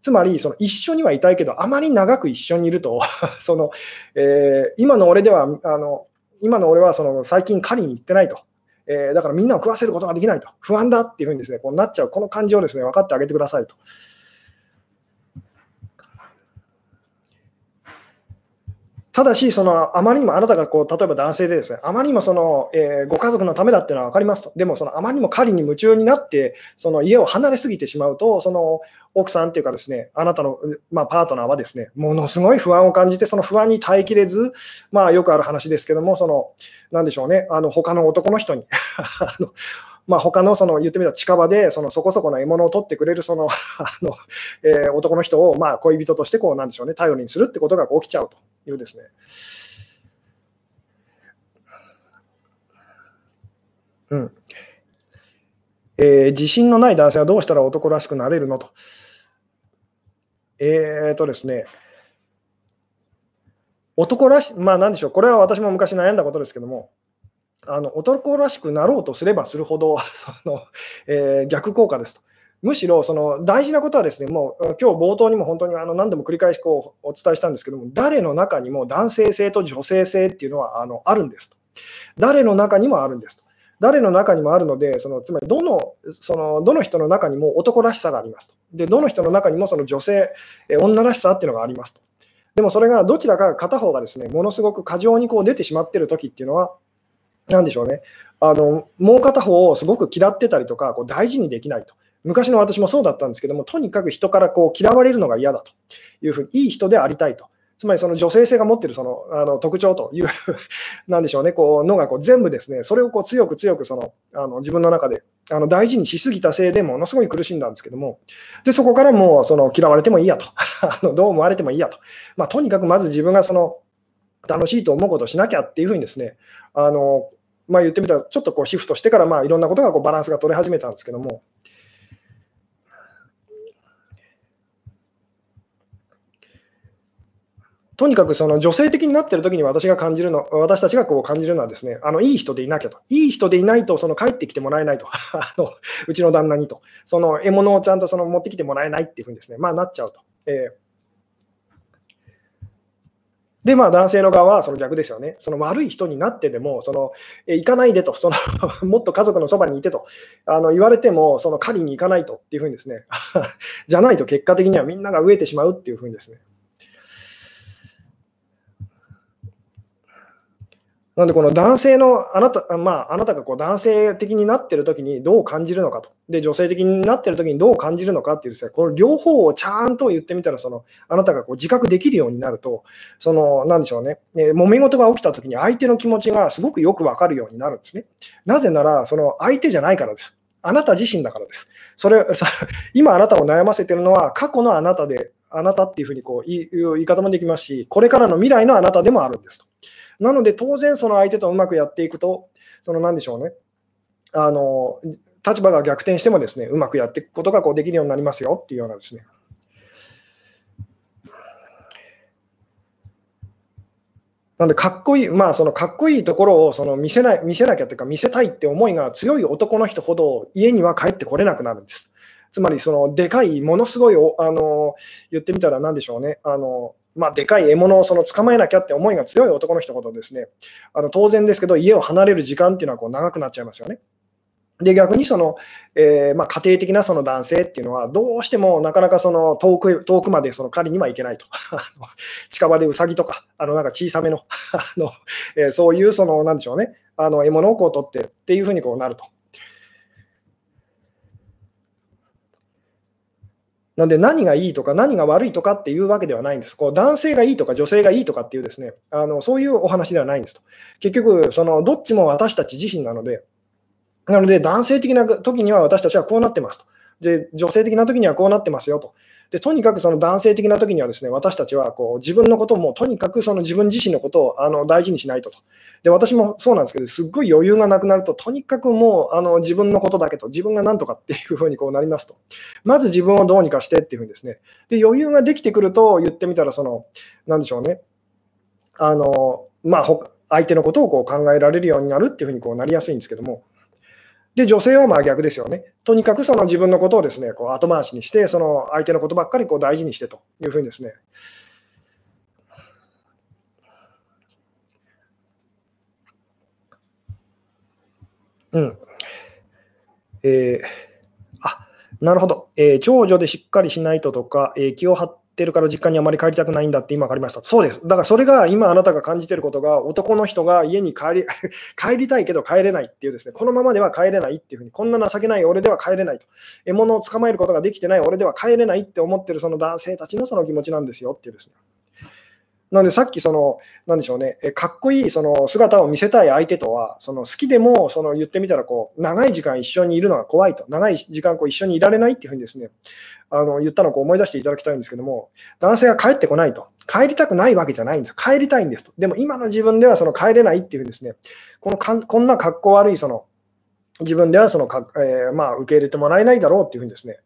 つまり、その一緒にはいたいけど、あまり長く一緒にいると そのえー、今の俺では、あの今の俺はその最近狩りに行ってないと。えー、だからみんなを食わせることができないと。不安だっていうふうにです、ね、こうなっちゃう、この感じをです、ね、分かってあげてくださいと。ただし、そのあまりにもあなたがこう例えば男性でですね、あまりにもその、えー、ご家族のためだっていうのは分かりますと。でも、そのあまりにも狩りに夢中になって、その家を離れすぎてしまうと、その奥さんっていうかですね、あなたの、まあ、パートナーはですね、ものすごい不安を感じて、その不安に耐えきれず、まあ、よくある話ですけども、その、なんでしょうね、あの他の男の人に あのまあ、他のその言ってみたら近場でそのそこそこの獲物を取ってくれるその あの、えー、男の人をまあ恋人としてこうなんでしょうね。頼りにするってことが起きちゃうというですね。うん。えー、自信のない男性はどうしたら男らしくなれるのと。えーとですね、男らし、まあなんでしょう、これは私も昔悩んだことですけども、あの男らしくなろうとすればするほど その、えー、逆効果ですと。むしろその大事なことはですね、もう今日冒頭にも本当にあの何度も繰り返しこうお伝えしたんですけども、誰の中にも男性性と女性性っていうのはあのあるんですと。誰の中にもあるんですと。誰の中にもあるので、そのつまりどのそのどの人の中にも男らしさがありますと。で、どの人の中にもその女性、女らしさっていうのがありますと。でもそれがどちらか片方がですね、ものすごく過剰にこう出てしまっている時っていうのは、なんでしょうね、あのもう片方をすごく嫌ってたりとか、こう大事にできないと。昔の私もそうだったんですけども、とにかく人からこう嫌われるのが嫌だと。いうふうに、いい人でありたいと。つまりその女性性が持っているそのあの特徴という なんでしょうね、こうのがこう全部ですね、それをこう強く強くそのあの自分の中であの大事にしすぎたせいでものすごい苦しんだんですけども、でそこからもうその嫌われてもいいやと。あの、どう思われてもいいやと、まあ、とにかくまず自分がその楽しいと思うことをしなきゃっていうふうにですね、あのまあ、言ってみたら、ちょっとこうシフトしてから、まあ、いろんなことがこうバランスが取れ始めたんですけども、とにかくその女性的になっている時に私が感じるの、私たちがこう感じるのはですね、あのいい人でいなきゃと。いい人でいないとその帰ってきてもらえないと。あのうちの旦那にと。その獲物をちゃんとその持ってきてもらえないっていうふうにですね、まあなっちゃうと。えーで、まあ、男性の側はその逆ですよね。その悪い人になってでも、そのえ行かないでと、その もっと家族のそばにいてと。あの言われても、その狩りに行かないとっていうふうにですね、じゃないと結果的にはみんなが飢えてしまうっていうふうにですね、なんでこの男性のあなた,、まあ、あなたがこう男性的になっているときにどう感じるのかと、で女性的になっているときにどう感じるのかっていうですね、この両方をちゃんと言ってみたら、そのあなたがこう自覚できるようになると、そのなんでしょうね、え揉め事が起きたときに相手の気持ちがすごくよくわかるようになるんですね。なぜなら、その相手じゃないからです。あなた自身だからです。それ さ今あなたを悩ませているのは過去のあなたで、あなたっていうふうにこう言い方もできますし、これからの未来のあなたでもあるんですと。なので、当然、その相手とうまくやっていくと、その何でしょうね、あの立場が逆転してもですねうまくやっていくことがこうできるようになりますよっていうようなですね。なんで、かっこいい、まあ、そのかっこいいところをその見せない見せなきゃというか、見せたいって思いが強い男の人ほど家には帰ってこれなくなるんです。つまり、そのでかい、ものすごいあの言ってみたら、なんでしょうね、あのまあ、でかい獲物をその捕まえなきゃって思いが強い男の人ほどですね、あの当然ですけど、家を離れる時間っていうのはこう長くなっちゃいますよね。で逆にその、えー、まあ、家庭的なその男性っていうのは、どうしてもなかなかその遠く遠くまでその狩りには行けないと、近場でウサギとか、あのなんか小さめの あの、えー、そういうその、なんでしょうね、あの獲物をこう取ってっていうふうにこうなると。なんで何がいいとか何が悪いとかっていうわけではないんです。こう男性がいいとか女性がいいとかっていうですね、あのそういうお話ではないんですと。結局、そのどっちも私たち自身なので、なので男性的な時には私たちはこうなってますと。で、女性的な時にはこうなってますよと。でとにかくその男性的な時にはですね私たちはこう自分のこともとにかくその自分自身のことをあの大事にしないとと。で私もそうなんですけど、すっごい余裕がなくなると、とにかくもうあの自分のことだけと、自分が何とかっていうふうにこうなりますと。まず自分をどうにかしてっていうふうにですね。で余裕ができてくると言ってみたら、その、なんでしょうね。あのまあ、相手のことをこう考えられるようになるっていうふうにこうなりやすいんですけども。で、女性はまあ逆ですよね。とにかくその自分のことをですね、こう後回しにして、その相手のことばっかりこう大事にしてというふうにですね。うん。えー、あ、なるほど。えー、長女でしっかりしないととか、えー、気を張ってるから実家にあまり帰りたくないんだって今分かりました。そうです。だからそれが今あなたが感じてることが男の人が家に帰り 帰りたいけど帰れないっていうですね、このままでは帰れないっていうふうに、こんな情けない俺では帰れないと。獲物を捕まえることができてない俺では帰れないって思ってるその男性たちのその気持ちなんですよっていうですね。なのでさっきその、なんでしょうね、かっこいいその姿を見せたい相手とは、その好きでもその言ってみたらこう、長い時間一緒にいるのが怖いと、長い時間こう一緒にいられないっていうふうにですね、あの言ったのを思い出していただきたいんですけども、男性が帰ってこないと、帰りたくないわけじゃないんです、帰りたいんですと。でも今の自分ではその帰れないっていうふうにですね、このかんこんな格好悪いその自分ではそのか、えー、まあ、受け入れてもらえないだろうっていうふうにですね、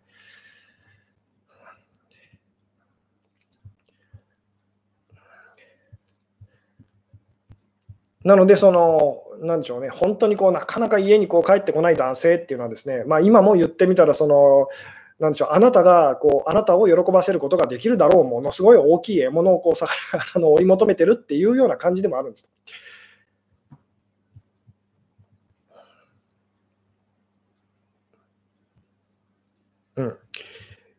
なので、その、なんでしょうね、本当にこうなかなか家にこう帰ってこない男性っていうのはですね、まあ、今も言ってみたら、その、なんでしょう、あなたがこうあなたを喜ばせることができるだろう、ものすごい大きい獲物をこうさあの追い求めてるっていうような感じでもあるんです。うん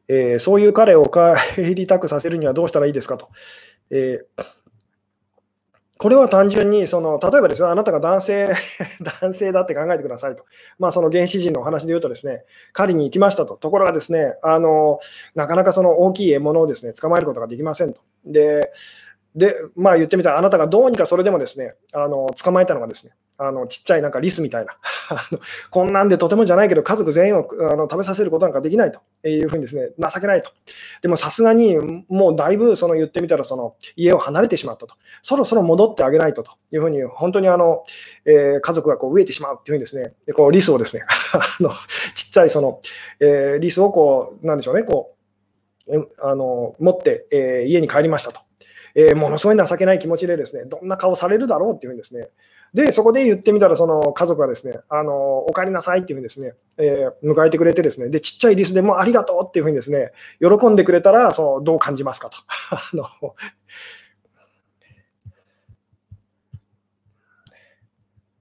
えー、そういう彼を帰りたくさせるにはどうしたらいいですかと。えーこれは単純にその、例えばですよ、あなたが男性 男性だって考えてくださいと、まあ、その原始人のお話で言うと、ですね狩りに行きましたと、ところがですねあのなかなかその大きい獲物をですね捕まえることができませんと。でで、まあ、言ってみたら、あなたがどうにかそれでもですねあの捕まえたのがですねあのちっちゃいなんかリスみたいな こんなんでとてもじゃないけど、家族全員をあの食べさせることなんかできないというふうにですね、情けないと。でもさすがに、もうだいぶその言ってみたら、その家を離れてしまったと。そろそろ戻ってあげないとというふうに、本当にあの、えー、家族がこう飢えてしまうっていうふうにですね、でこうリスをですね あの、ちっちゃいその、えー、リスをこう、なんでしょうね、こう、あの持って、えー、家に帰りましたと。えー、ものすごい情けない気持ちでですね、どんな顔されるだろうっていうふうにですね、で、そこで言ってみたら、その家族がですね、あの、お帰りなさいっていうふうにですね、えー、迎えてくれてですね、で、ちっちゃいリスでもありがとうっていうふうにですね、喜んでくれたら、その、どう感じますかと。あの、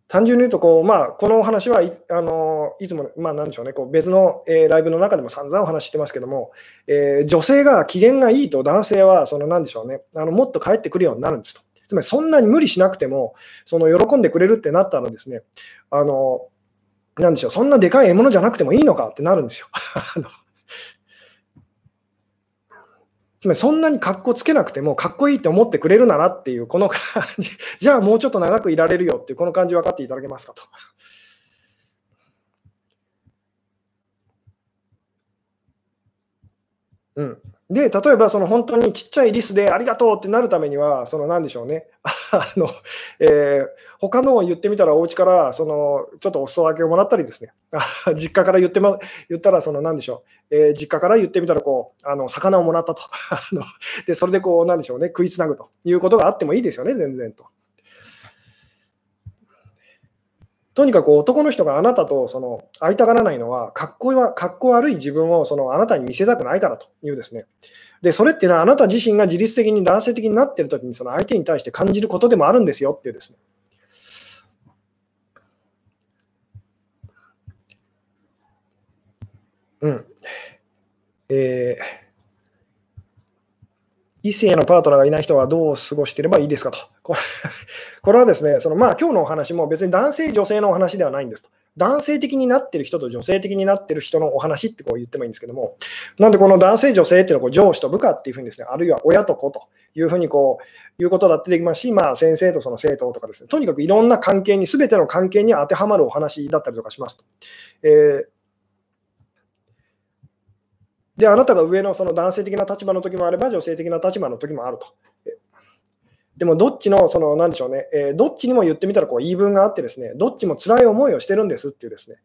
単純に言うとこう、まあ、このお話はいあのいつも、まあ、なんでしょうね、こう別の、えー、ライブの中でも散々お話してますけども、えー、女性が機嫌がいいと男性はその、なんでしょうねあの、もっと帰ってくるようになるんですと。つまりそんなに無理しなくても、その喜んでくれるってなったらですね、あのなんでしょう、そんなでかい獲物じゃなくてもいいのかってなるんですよ。つまりそんなに格好つけなくてもかっこいいって思ってくれるならっていうこの感じ、じゃあもうちょっと長くいられるよっていうこの感じ分かっていただけますかと。うん、で、例えばその本当にちっちゃいリスでありがとうってなるためには、その何でしょうね、あのえー、他のを言ってみたら、お家からそのちょっとお裾分けをもらったりですね、実家から言ってま言ったら、その何でしょう、えー、実家から言ってみたらこう、あの魚をもらったと。で、それでこう、なんでしょうね、食いつなぐということがあってもいいですよね、全然と。とにかく男の人があなたとその会いたがらないのは、かっこはかっこ悪い自分をそのあなたに見せたくないからというですね。で、それっていうのはあなた自身が自律的に男性的になっているときにその相手に対して感じることでもあるんですよっていうですね。うん。えー異性のパートナーがいない人はどう過ごしていればいいですかと。これ これはですね、そのまあ今日のお話も別に男性、女性のお話ではないんですと。男性的になってる人と女性的になってる人のお話ってこう言ってもいいんですけども、なんでこの男性、女性っていうのはこう上司と部下っていうふうにですね、あるいは親と子というふうにこういうことだってできますし、まあ、先生とその生徒とかですね、とにかくいろんな関係に、すべての関係に当てはまるお話だったりとかしますと。えーで、あなたが上のその男性的な立場の時もあれば、女性的な立場の時もあると。でも、どっちの、その、なんでしょうね、えー、どっちにも言ってみたら、こう、言い分があってですね、どっちも辛い思いをしてるんですっていうですね。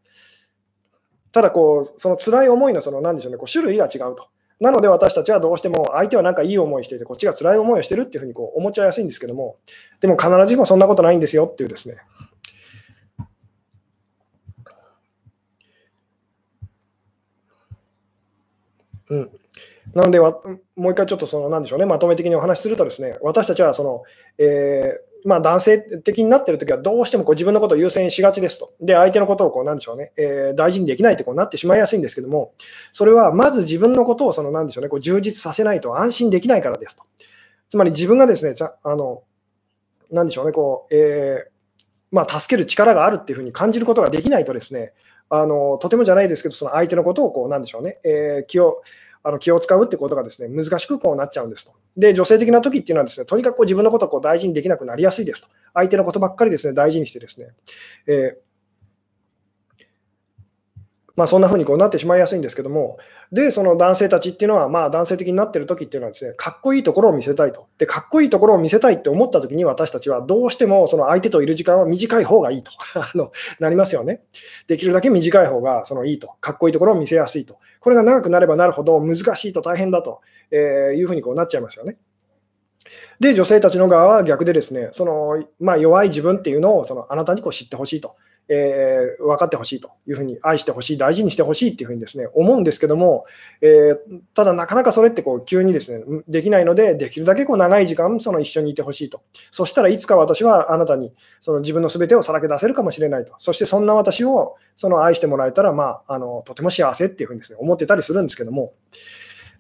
ただ、こう、その辛い思いの、その、なんでしょうね、こう種類が違うと。なので、私たちはどうしても、相手はなんかいい思いしていて、こっちが辛い思いをしてるっていうふうにこう思っちゃいやすいんですけども、でも必ずしもそんなことないんですよっていうですね。うん、なので、もう一回ちょっとその、なんでしょうね、まとめ的にお話しするとですね、私たちはその、えー、まあ、男性的になっているときは、どうしてもこう自分のことを優先しがちですと。で、相手のことをこう、なんでしょうね、えー、大事にできないってこうなってしまいやすいんですけども、それはまず自分のことをその、なんでしょうね、こう充実させないと安心できないからですと。つまり自分がですね、じゃあの、なんでしょうね、こう、えー、まあ、助ける力があるっていうふうに感じることができないとですね、あのとてもじゃないですけど、その相手のことをこう、なんでしょうね、えー、気をあの気を使うってことがですね難しくこうなっちゃうんですと。で、女性的な時っていうのはですね、とにかくこう自分のことをこう大事にできなくなりやすいですと。相手のことばっかりですね、大事にしてですね、えーまあ、そんな風にこうなってしまいやすいんですけども、で、その男性たちっていうのは、まあ男性的になってる時っていうのはですね、かっこいいところを見せたいと。で、かっこいいところを見せたいって思った時に私たちはどうしてもその相手といる時間は短い方がいいと あのなりますよね。できるだけ短い方がそのいいと。かっこいいところを見せやすいと。これが長くなればなるほど難しいと大変だとえいうふうにこうなっちゃいますよね。で、女性たちの側は逆でですね、そのまあ、弱い自分っていうのをそのあなたにこう知ってほしいと。えー、分かってほしいというふうに、愛してほしい、大事にしてほしいっていうふうにですね思うんですけども、えー、ただなかなかそれってこう急にですねできないので、できるだけこう長い時間その一緒にいてほしいと。そしたらいつか私はあなたにその自分の全てをさらけ出せるかもしれないと。そしてそんな私をその愛してもらえたら、まあ、あのとても幸せっていうふうにです、ね、思ってたりするんですけども、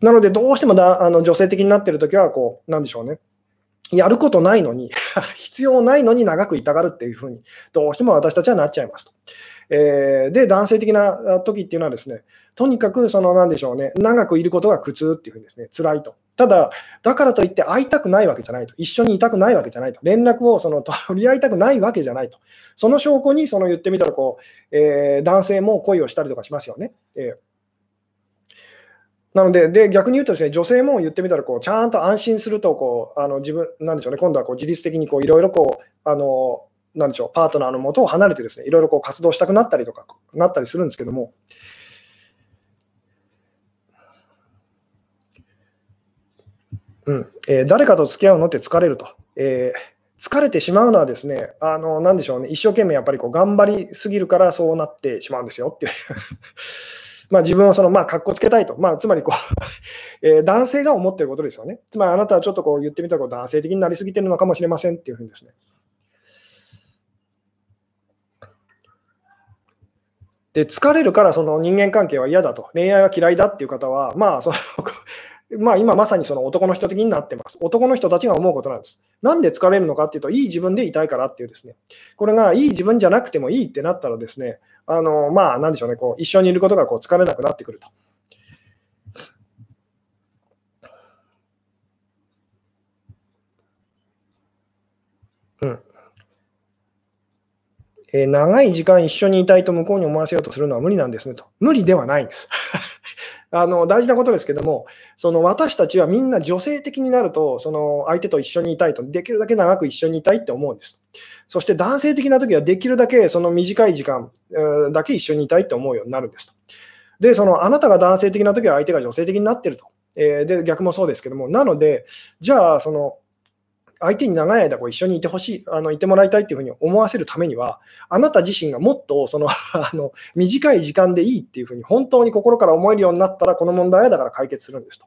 なのでどうしてもだあの女性的になっているときはこう、なんでしょうね。やることないのに 必要ないのに長くいたがるっていうふうに、どうしても私たちはなっちゃいますと。えー、で、男性的な時っていうのはですね、とにかくその、なんでしょうね、長くいることが苦痛っていうふうにですね、辛いと。ただ、だからといって会いたくないわけじゃないと。一緒にいたくないわけじゃないと。連絡をその 取り合いたくないわけじゃないと。その証拠に、その言ってみたらこう、えー、男性も恋をしたりとかしますよね。えーなので、で逆に言うとですね、女性も言ってみたらこう、ちゃんと安心するとこうあの自分、なんでしょうね、今度はこう自律的にいろいろこう、あのなんでしょう、パートナーのもとを離れてですね、いろいろこう活動したくなったりとか、なったりするんですけども、うん。えー、誰かと付き合うのって疲れると。えー疲れてしまうのはですね、あの、なんでしょうね、一生懸命やっぱりこう頑張りすぎるからそうなってしまうんですよっていう。まあ、自分をその、まあ、格好つけたいと。まあ、つまりこう えー、男性が思ってることですよね。つまりあなたはちょっとこう言ってみたら男性的になりすぎてるのかもしれませんっていうふうにですね。で疲れるからその人間関係は嫌だと、恋愛は嫌いだっていう方は、まあその まあ今まさにその男の人的になってます。男の人たちが思うことなんです。なんで疲れるのかっていうと、いい自分でいたいからっていうですね、これがいい自分じゃなくてもいいってなったらですね、あのまあなんでしょうね、こう一緒にいることがこう疲れなくなってくると。うんえー、長い時間一緒にいたいと向こうに思わせようとするのは無理なんですねと。無理ではないんです。あの大事なことですけども、その私たちはみんな女性的になると、その相手と一緒にいたいと、できるだけ長く一緒にいたいって思うんです。そして男性的な時はできるだけその短い時間だけ一緒にいたいって思うようになるんですと。で、そのあなたが男性的な時は相手が女性的になってると。えー、で、逆もそうですけども、なので、じゃあ、その相手に長い間こう一緒にいてほしい、あのいてもらいたいっていうふうに思わせるためには、あなた自身がもっとその あの短い時間でいいっていうふうに本当に心から思えるようになったら、この問題はだから解決するんですと。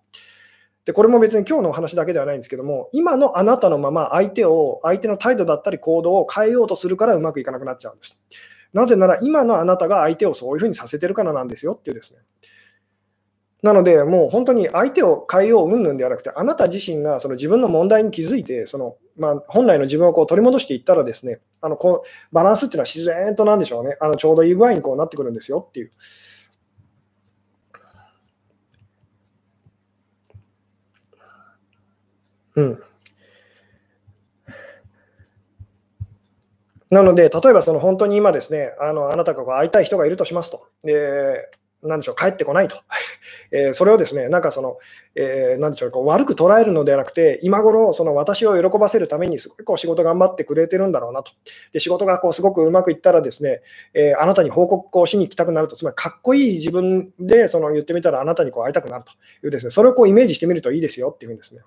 で、これも別に今日のお話だけではないんですけども、今のあなたのまま相手を、相手の態度だったり行動を変えようとするからうまくいかなくなっちゃうんです。なぜなら今のあなたが相手をそういうふうにさせてるからなんですよっていうですね。なので、もう本当に相手を変えよううんぬんではなくて、あなた自身がその自分の問題に気づいて、そのまあ、本来の自分をこう取り戻していったら、ですねあのこうバランスっていうのは自然となんでしょうね、あのちょうどいい具合にこうなってくるんですよっていう。うん、なので、例えばその本当に今ですね、あのあなたがこう会いたい人がいるとしますと。でなんでしょう、帰ってこないと。えー、それをですね、なんかその、えー、なんでしょう、こう悪く捉えるのではなくて、今頃、その私を喜ばせるために、すごいこう仕事頑張ってくれてるんだろうなと。で、仕事がこうすごくうまくいったらですね、えー、あなたに報告をしに行きたくなると、つまりかっこいい自分でその言ってみたら、あなたにこう会いたくなるというですね、それをこうイメージしてみるといいですよっていうんですね。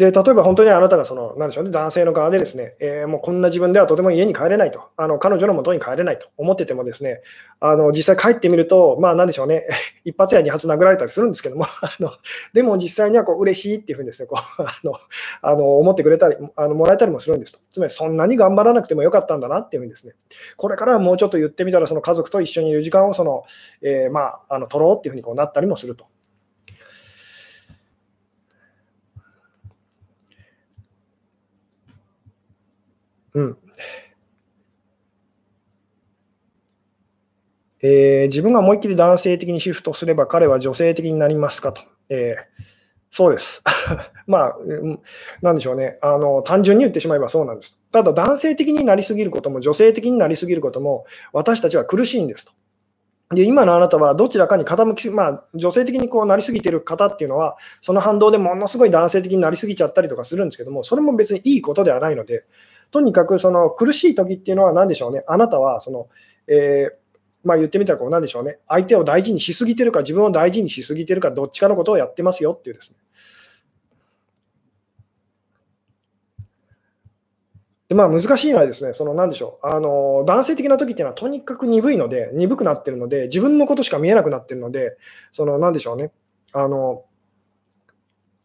で、例えば本当にあなたがその、なんでしょうね、男性の側でですね、えー、もうこんな自分ではとても家に帰れないと、あの彼女の元に帰れないと思っててもですね、あの実際帰ってみると、まあなんでしょうね、一発や二発殴られたりするんですけども、あのでも実際にはこう嬉しいっていうふうにですね、こう あのあの思ってくれたりあの、もらえたりもするんですと。つまりそんなに頑張らなくてもよかったんだなっていうふうにですね、これからはもうちょっと言ってみたら、その家族と一緒にいる時間をその、えー、まあ、あの取ろうっていうふうにこうなったりもすると。うん。えー、自分が思いっきり男性的にシフトすれば彼は女性的になりますかと。えー、そうです。まあ、なんでしょうねあの。単純に言ってしまえばそうなんです。ただ、男性的になりすぎることも女性的になりすぎることも私たちは苦しいんですと。で今のあなたはどちらかに傾き、まあ、女性的にこうなりすぎてる方っていうのは、その反動でものすごい男性的になりすぎちゃったりとかするんですけども、それも別にいいことではないので、とにかくその苦しい時っていうのは何でしょうね、あなたはその、えー、まあ、言ってみたらこう何でしょうね、相手を大事にしすぎてるか、自分を大事にしすぎてるか、どっちかのことをやってますよっていうですね。でまあ、難しいのはですね、その何でしょう、あの男性的な時っていうのはとにかく鈍いので、鈍くなってるので、自分のことしか見えなくなってるので、その何でしょうね、あの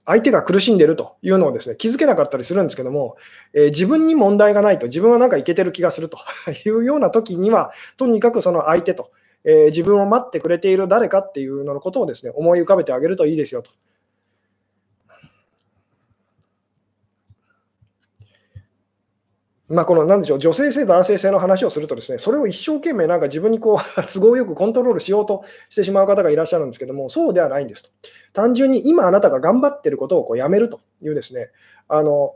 相手が苦しんでるというのをですね気づけなかったりするんですけども、えー、自分に問題がないと、自分はなんかいけてる気がすると いうような時には、とにかくその相手と、えー、自分を待ってくれている誰かっていうののことをですね思い浮かべてあげるといいですよと。まあ、このなんでしょう女性性、男性性の話をすると、ですねそれを一生懸命なんか自分にこう 都合よくコントロールしようとしてしまう方がいらっしゃるんですけども、そうではないんですと。単純に今あなたが頑張ってることをこうやめるというですね、あの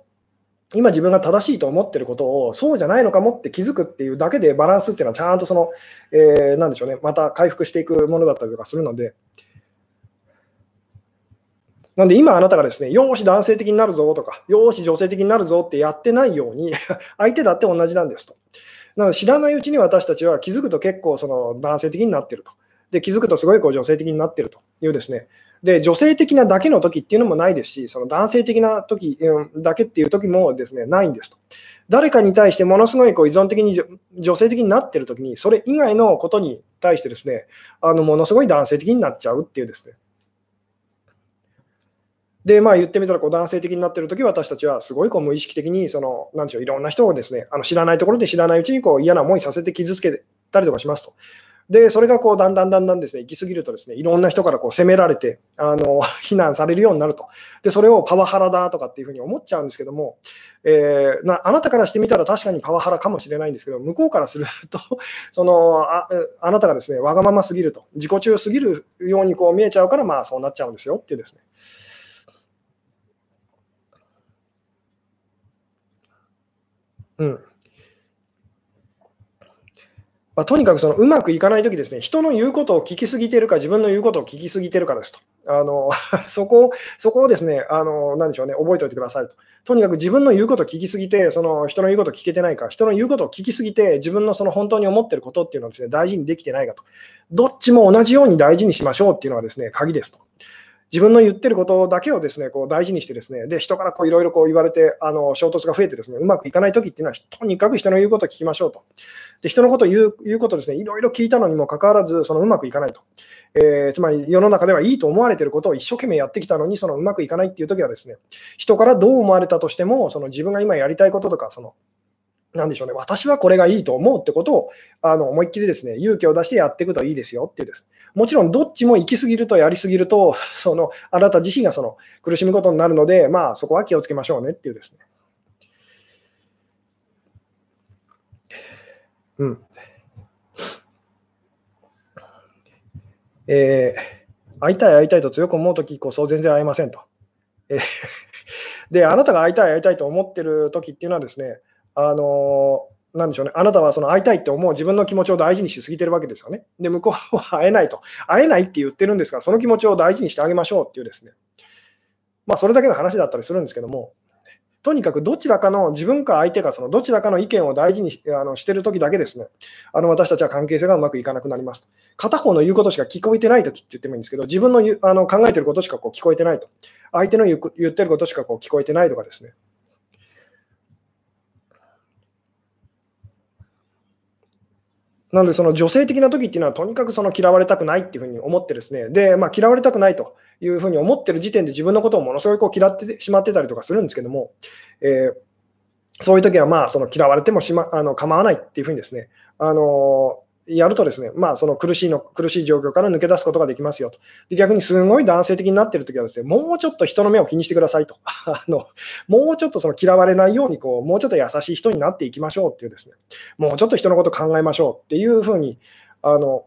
今自分が正しいと思ってることをそうじゃないのかもって気づくっていうだけでバランスっていうのはちゃんとその、えー、なんでしょうね、また回復していくものだったりとかするので、なんで今あなたがですね、よーし男性的になるぞとか、よーし女性的になるぞってやってないように 相手だって同じなんですと。なので知らないうちに私たちは気づくと結構その男性的になってると。で気づくとすごいこう女性的になってるというですね。で女性的なだけの時っていうのもないですし、その男性的な時だけっていう時もですねないんですと。誰かに対してものすごいこう依存的に女性的になってる時に、それ以外のことに対してですね、あのものすごい男性的になっちゃうっていうですね。で、まあ言ってみたらこう男性的になってるとき、私たちはすごいこう無意識的にその、なんでしょう、いろんな人をですね、あの知らないところで知らないうちにこう嫌な思いさせて傷つけたりとかしますと。で、それがこうだんだんだんだんですね、行き過ぎるとですね、いろんな人からこう責められて、あの、非難されるようになると。で、それをパワハラだとかっていうふうに思っちゃうんですけども、えー、なあなたからしてみたら確かにパワハラかもしれないんですけど、向こうからすると、そのああなたがですね、わがまますぎると、自己中すぎるようにこう見えちゃうから、まあそうなっちゃうんですよっていうですね。うん。まあ、とにかくそのうまくいかないときですね、人の言うことを聞きすぎてるか、自分の言うことを聞きすぎてるかですと。あの そこそこをですね、あの何でしょうね、覚えておいてくださいと。とにかく自分の言うことを聞きすぎて、その人の言うことを聞けてないか、人の言うことを聞きすぎて、自分のその本当に思ってることっていうのをですね、大事にできてないかと。どっちも同じように大事にしましょうっていうのがですね、鍵ですと。自分の言ってることだけをですねこう大事にしてですねで人からいろいろ言われてあの衝突が増えてですねうまくいかないときっていうのはとにかく人の言うことを聞きましょうと。で人のことを言う言うことですねいろいろ聞いたのにもかかわらずそのうまくいかないと。えー、つまり世の中ではいいと思われていることを一生懸命やってきたのにそのうまくいかないっていうときはですね人からどう思われたとしてもその自分が今やりたいこととかそのなんでしょうね、私はこれがいいと思うってことをあの思いっきりですね勇気を出してやっていくといいですよっていうです。もちろんどっちも行き過ぎるとやり過ぎると、そのあなた自身がその苦しむことになるので、まあ、そこは気をつけましょうねっていうですね。うん。えー、会いたい会いたいと強く思うときこそ全然会えませんと。えー、で、あなたが会いたい会いたいと思ってるときっていうのはですね、あのなんでしょうね、あなたはその会いたいって思う自分の気持ちを大事にしすぎてるわけですよね。で、向こうは会えないと。会えないって言ってるんですが、その気持ちを大事にしてあげましょうっていうですね。まあ、それだけの話だったりするんですけども、とにかくどちらかの自分か相手かそのどちらかの意見を大事にあのしてるときだけですね、あの私たちは関係性がうまくいかなくなります。片方の言うことしか聞こえてないときって言ってもいいんですけど、自分のあの考えてることしかこう聞こえてないと。相手の言ってることしかこう聞こえてないとかですね。なので、その女性的な時っていうのは、とにかくその嫌われたくないっていうふうに思ってですね、で、まあ、嫌われたくないというふうに思ってる時点で自分のことをものすごいこう嫌ってしまってたりとかするんですけども、えー、そういう時はまあその嫌われてもしまあの構わないっていうふうにですね、あのやるとですね、まあ、その苦しいの苦しい状況から抜け出すことができますよと。で逆にすごい男性的になっているときはですね、もうちょっと人の目を気にしてくださいと。あのもうちょっとその嫌われないようにこう、もうちょっと優しい人になっていきましょうっていうですね、もうちょっと人のこと考えましょうっていうふうに、あの、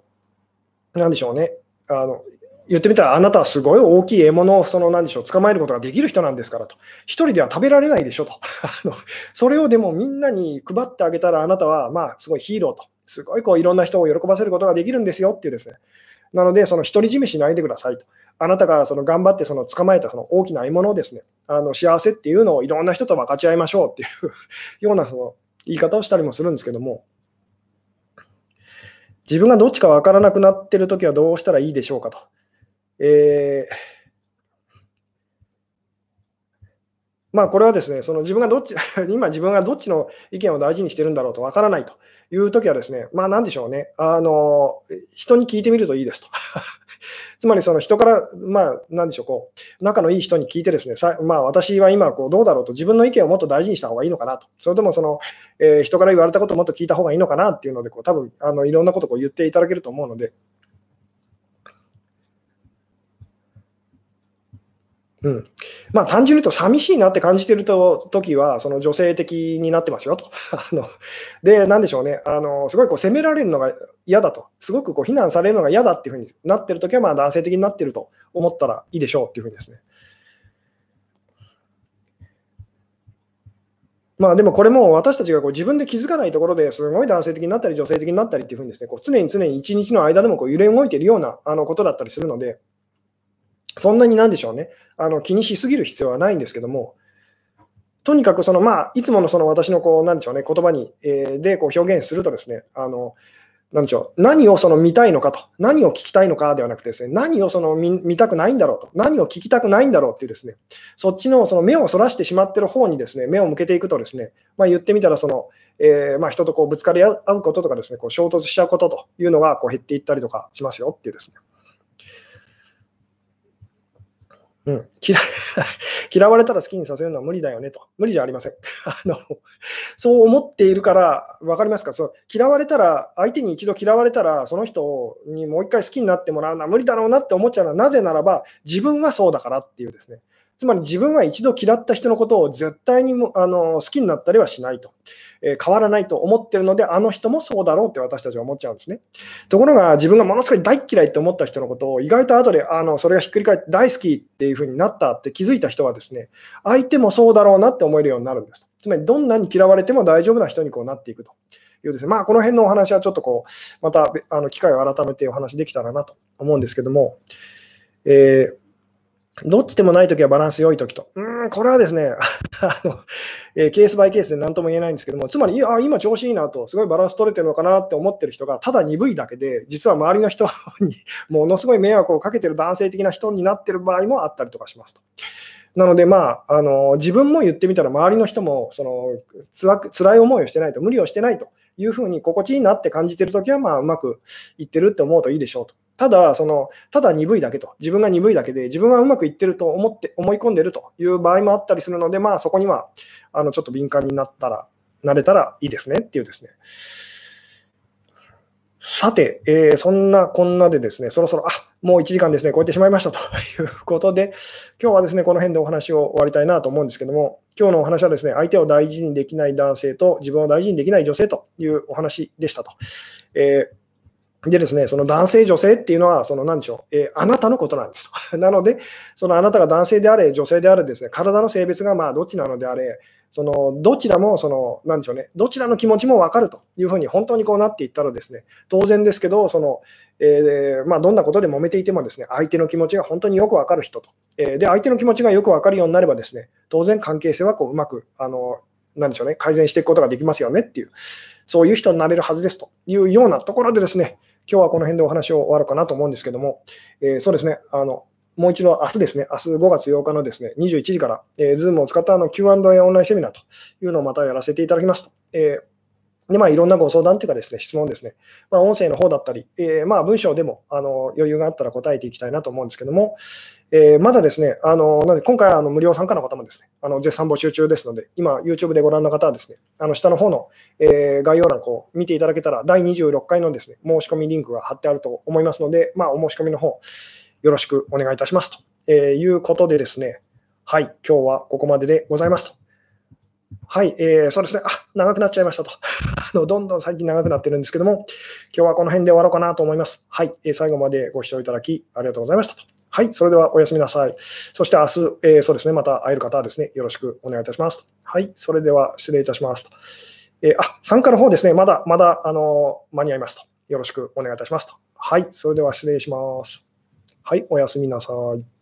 なんでしょうね、あの言ってみたら、あなたはすごい大きい獲物をその何でしょう捕まえることができる人なんですからと、一人では食べられないでしょと、あのそれをでもみんなに配ってあげたら、あなたはまあすごいヒーローと。すごいこういろんな人を喜ばせることができるんですよっていうですね。なので、その独り占めしないでくださいと。あなたがその頑張ってその捕まえたその大きな獲物をですね、あの幸せっていうのをいろんな人と分かち合いましょうっていうようなその言い方をしたりもするんですけども、自分がどっちか分からなくなっているときはどうしたらいいでしょうかと。えーまあ、これはですね、その自分がどっち、今自分がどっちの意見を大事にしてるんだろうとわからないというときはですね、まあなんでしょうね、あの、人に聞いてみるといいですと。つまりその人から、まあなんでしょう、こう、仲のいい人に聞いてですね、さまあ私は今こうどうだろうと自分の意見をもっと大事にした方がいいのかなと。それともその、えー、人から言われたことをもっと聞いた方がいいのかなっていうので、こう多分あのいろんなことを言っていただけると思うので、うんまあ、単純に言うと、寂しいなって感じてると時は、その女性的になってますよと。あので、なんでしょうね、あのすごいこう責められるのが嫌だと、すごくこう非難されるのが嫌だっていうふうになってる時は、まあ男性的になってると思ったらいいでしょうっていうふうにですね。まあでもこれも私たちがこう自分で気づかないところですごい男性的になったり女性的になったりっていうふうにですね、こう常に常に一日の間でもこう揺れ動いているようなあのことだったりするので、そんなになんでしょうね、あの気にしすぎる必要はないんですけども、とにかくその、まあ、いつものその私のこうなんでしょう、ね、言葉に、えー、でこう表現するとですね、あのなんでしょう何をその見たいのかと、何を聞きたいのかではなくてですね、何をその見見たくないんだろうと、何を聞きたくないんだろうっていうですね、そっちのその目をそらしてしまってる方にですね、目を向けていくとですね、まあ、言ってみたらその、えー、まあ、人とこうぶつかり合うこととかですね、こう衝突しちゃうことというのがこう減っていったりとかしますよっていうですね。うん、嫌 嫌われたら好きにさせるのは無理だよねと。無理じゃありません。あのそう思っているから、分かりますか？そう嫌われたら、相手に一度嫌われたら、その人にもう一回好きになってもらうのは無理だろうなって思っちゃうのは、なぜならば、自分はそうだからっていうですね。つまり自分は一度嫌った人のことを絶対にもあの好きになったりはしないと、えー、変わらないと思ってるので、あの人もそうだろうって私たちは思っちゃうんですね。ところが、自分がものすごい大嫌いって思った人のことを、意外と後であのそれがひっくり返って大好きっていうふうになったって気づいた人はですね、相手もそうだろうなって思えるようになるんです。つまり、どんなに嫌われても大丈夫な人にこうなっていくと。いうですね、まあ、この辺のお話はちょっとこう、またあの機会を改めてお話できたらなと思うんですけども、えーどっちでもないときはバランス良いときと。うん、これはですね あの、えー、ケースバイケースで何とも言えないんですけども、つまり、あ今調子いいなと、すごいバランス取れてるのかなって思ってる人が、ただ鈍いだけで、実は周りの人 にものすごい迷惑をかけてる男性的な人になってる場合もあったりとかしますと。なので、まあ、あの自分も言ってみたら、周りの人もそのつら辛い思いをしてないと、無理をしてないというふうに心地いいなって感じてるときは、まあ、うまくいってるって思うといいでしょうと。ただ、その、ただ鈍いだけと、自分が鈍いだけで、自分はうまくいってると思って、思い込んでるという場合もあったりするので、まあ、そこには、あの、ちょっと敏感になったら、なれたらいいですねっていうですね。さて、えー、そんなこんなでですね、そろそろ、あもう1時間ですね、超えてしまいました ということで、今日はですね、この辺でお話を終わりたいなと思うんですけども、今日のお話はですね、相手を大事にできない男性と自分を大事にできない女性というお話でしたと。えーでですね、その男性、女性っていうのは、その何でしょう、えー、あなたのことなんですと。なので、そのあなたが男性であれ、女性であれですね、体の性別がまあどっちなのであれ、そのどちらもその、なんでしょうね、どちらの気持ちも分かるというふうに本当にこうなっていったらですね、当然ですけど、そのえー、まあ、どんなことで揉めていてもですね、相手の気持ちが本当によく分かる人と。えー、で、相手の気持ちがよく分かるようになればですね、当然関係性はこううまく、あの、なんでしょうね、改善していくことができますよねっていう、そういう人になれるはずですというようなところでですね、今日はこの辺でお話を終わろうかなと思うんですけども、えー、そうですね、あのもう一度明日ですね、明日5月8日のですね21時から、えー、Zoom を使ったあの Q&A オンラインセミナーというのをまたやらせていただきますと。えーで、まあ、いろんなご相談というかですね、質問ですね、まあ、音声の方だったり、えー、まあ、文章でもあの余裕があったら答えていきたいなと思うんですけども、えー、まだですね、あのなので今回あの無料参加の方もですね、あの絶賛募集中ですので、今、YouTube でご覧の方はですね、あの下の方の、えー、概要欄を見ていただけたら、第26回のですね、申し込みリンクが貼ってあると思いますので、まあ、お申し込みの方、よろしくお願いいたしますと、えいうことでですね、はい、今日はここまででございますと。はい、えー、そうですね。あ、長くなっちゃいましたと。あのどんどん最近長くなってるんですけども、今日はこの辺で終わろうかなと思います。はい、えー、最後までご視聴いただきありがとうございましたと。はい、それではおやすみなさい。そして明日、えー、そうですね、また会える方はですね、よろしくお願いいたしますと。はい、それでは失礼いたしますと。えー、あ、参加の方ですね、まだ、まだ、あの間に合いますと。よろしくお願いいたしますと。はい、それでは失礼します。はい、おやすみなさい。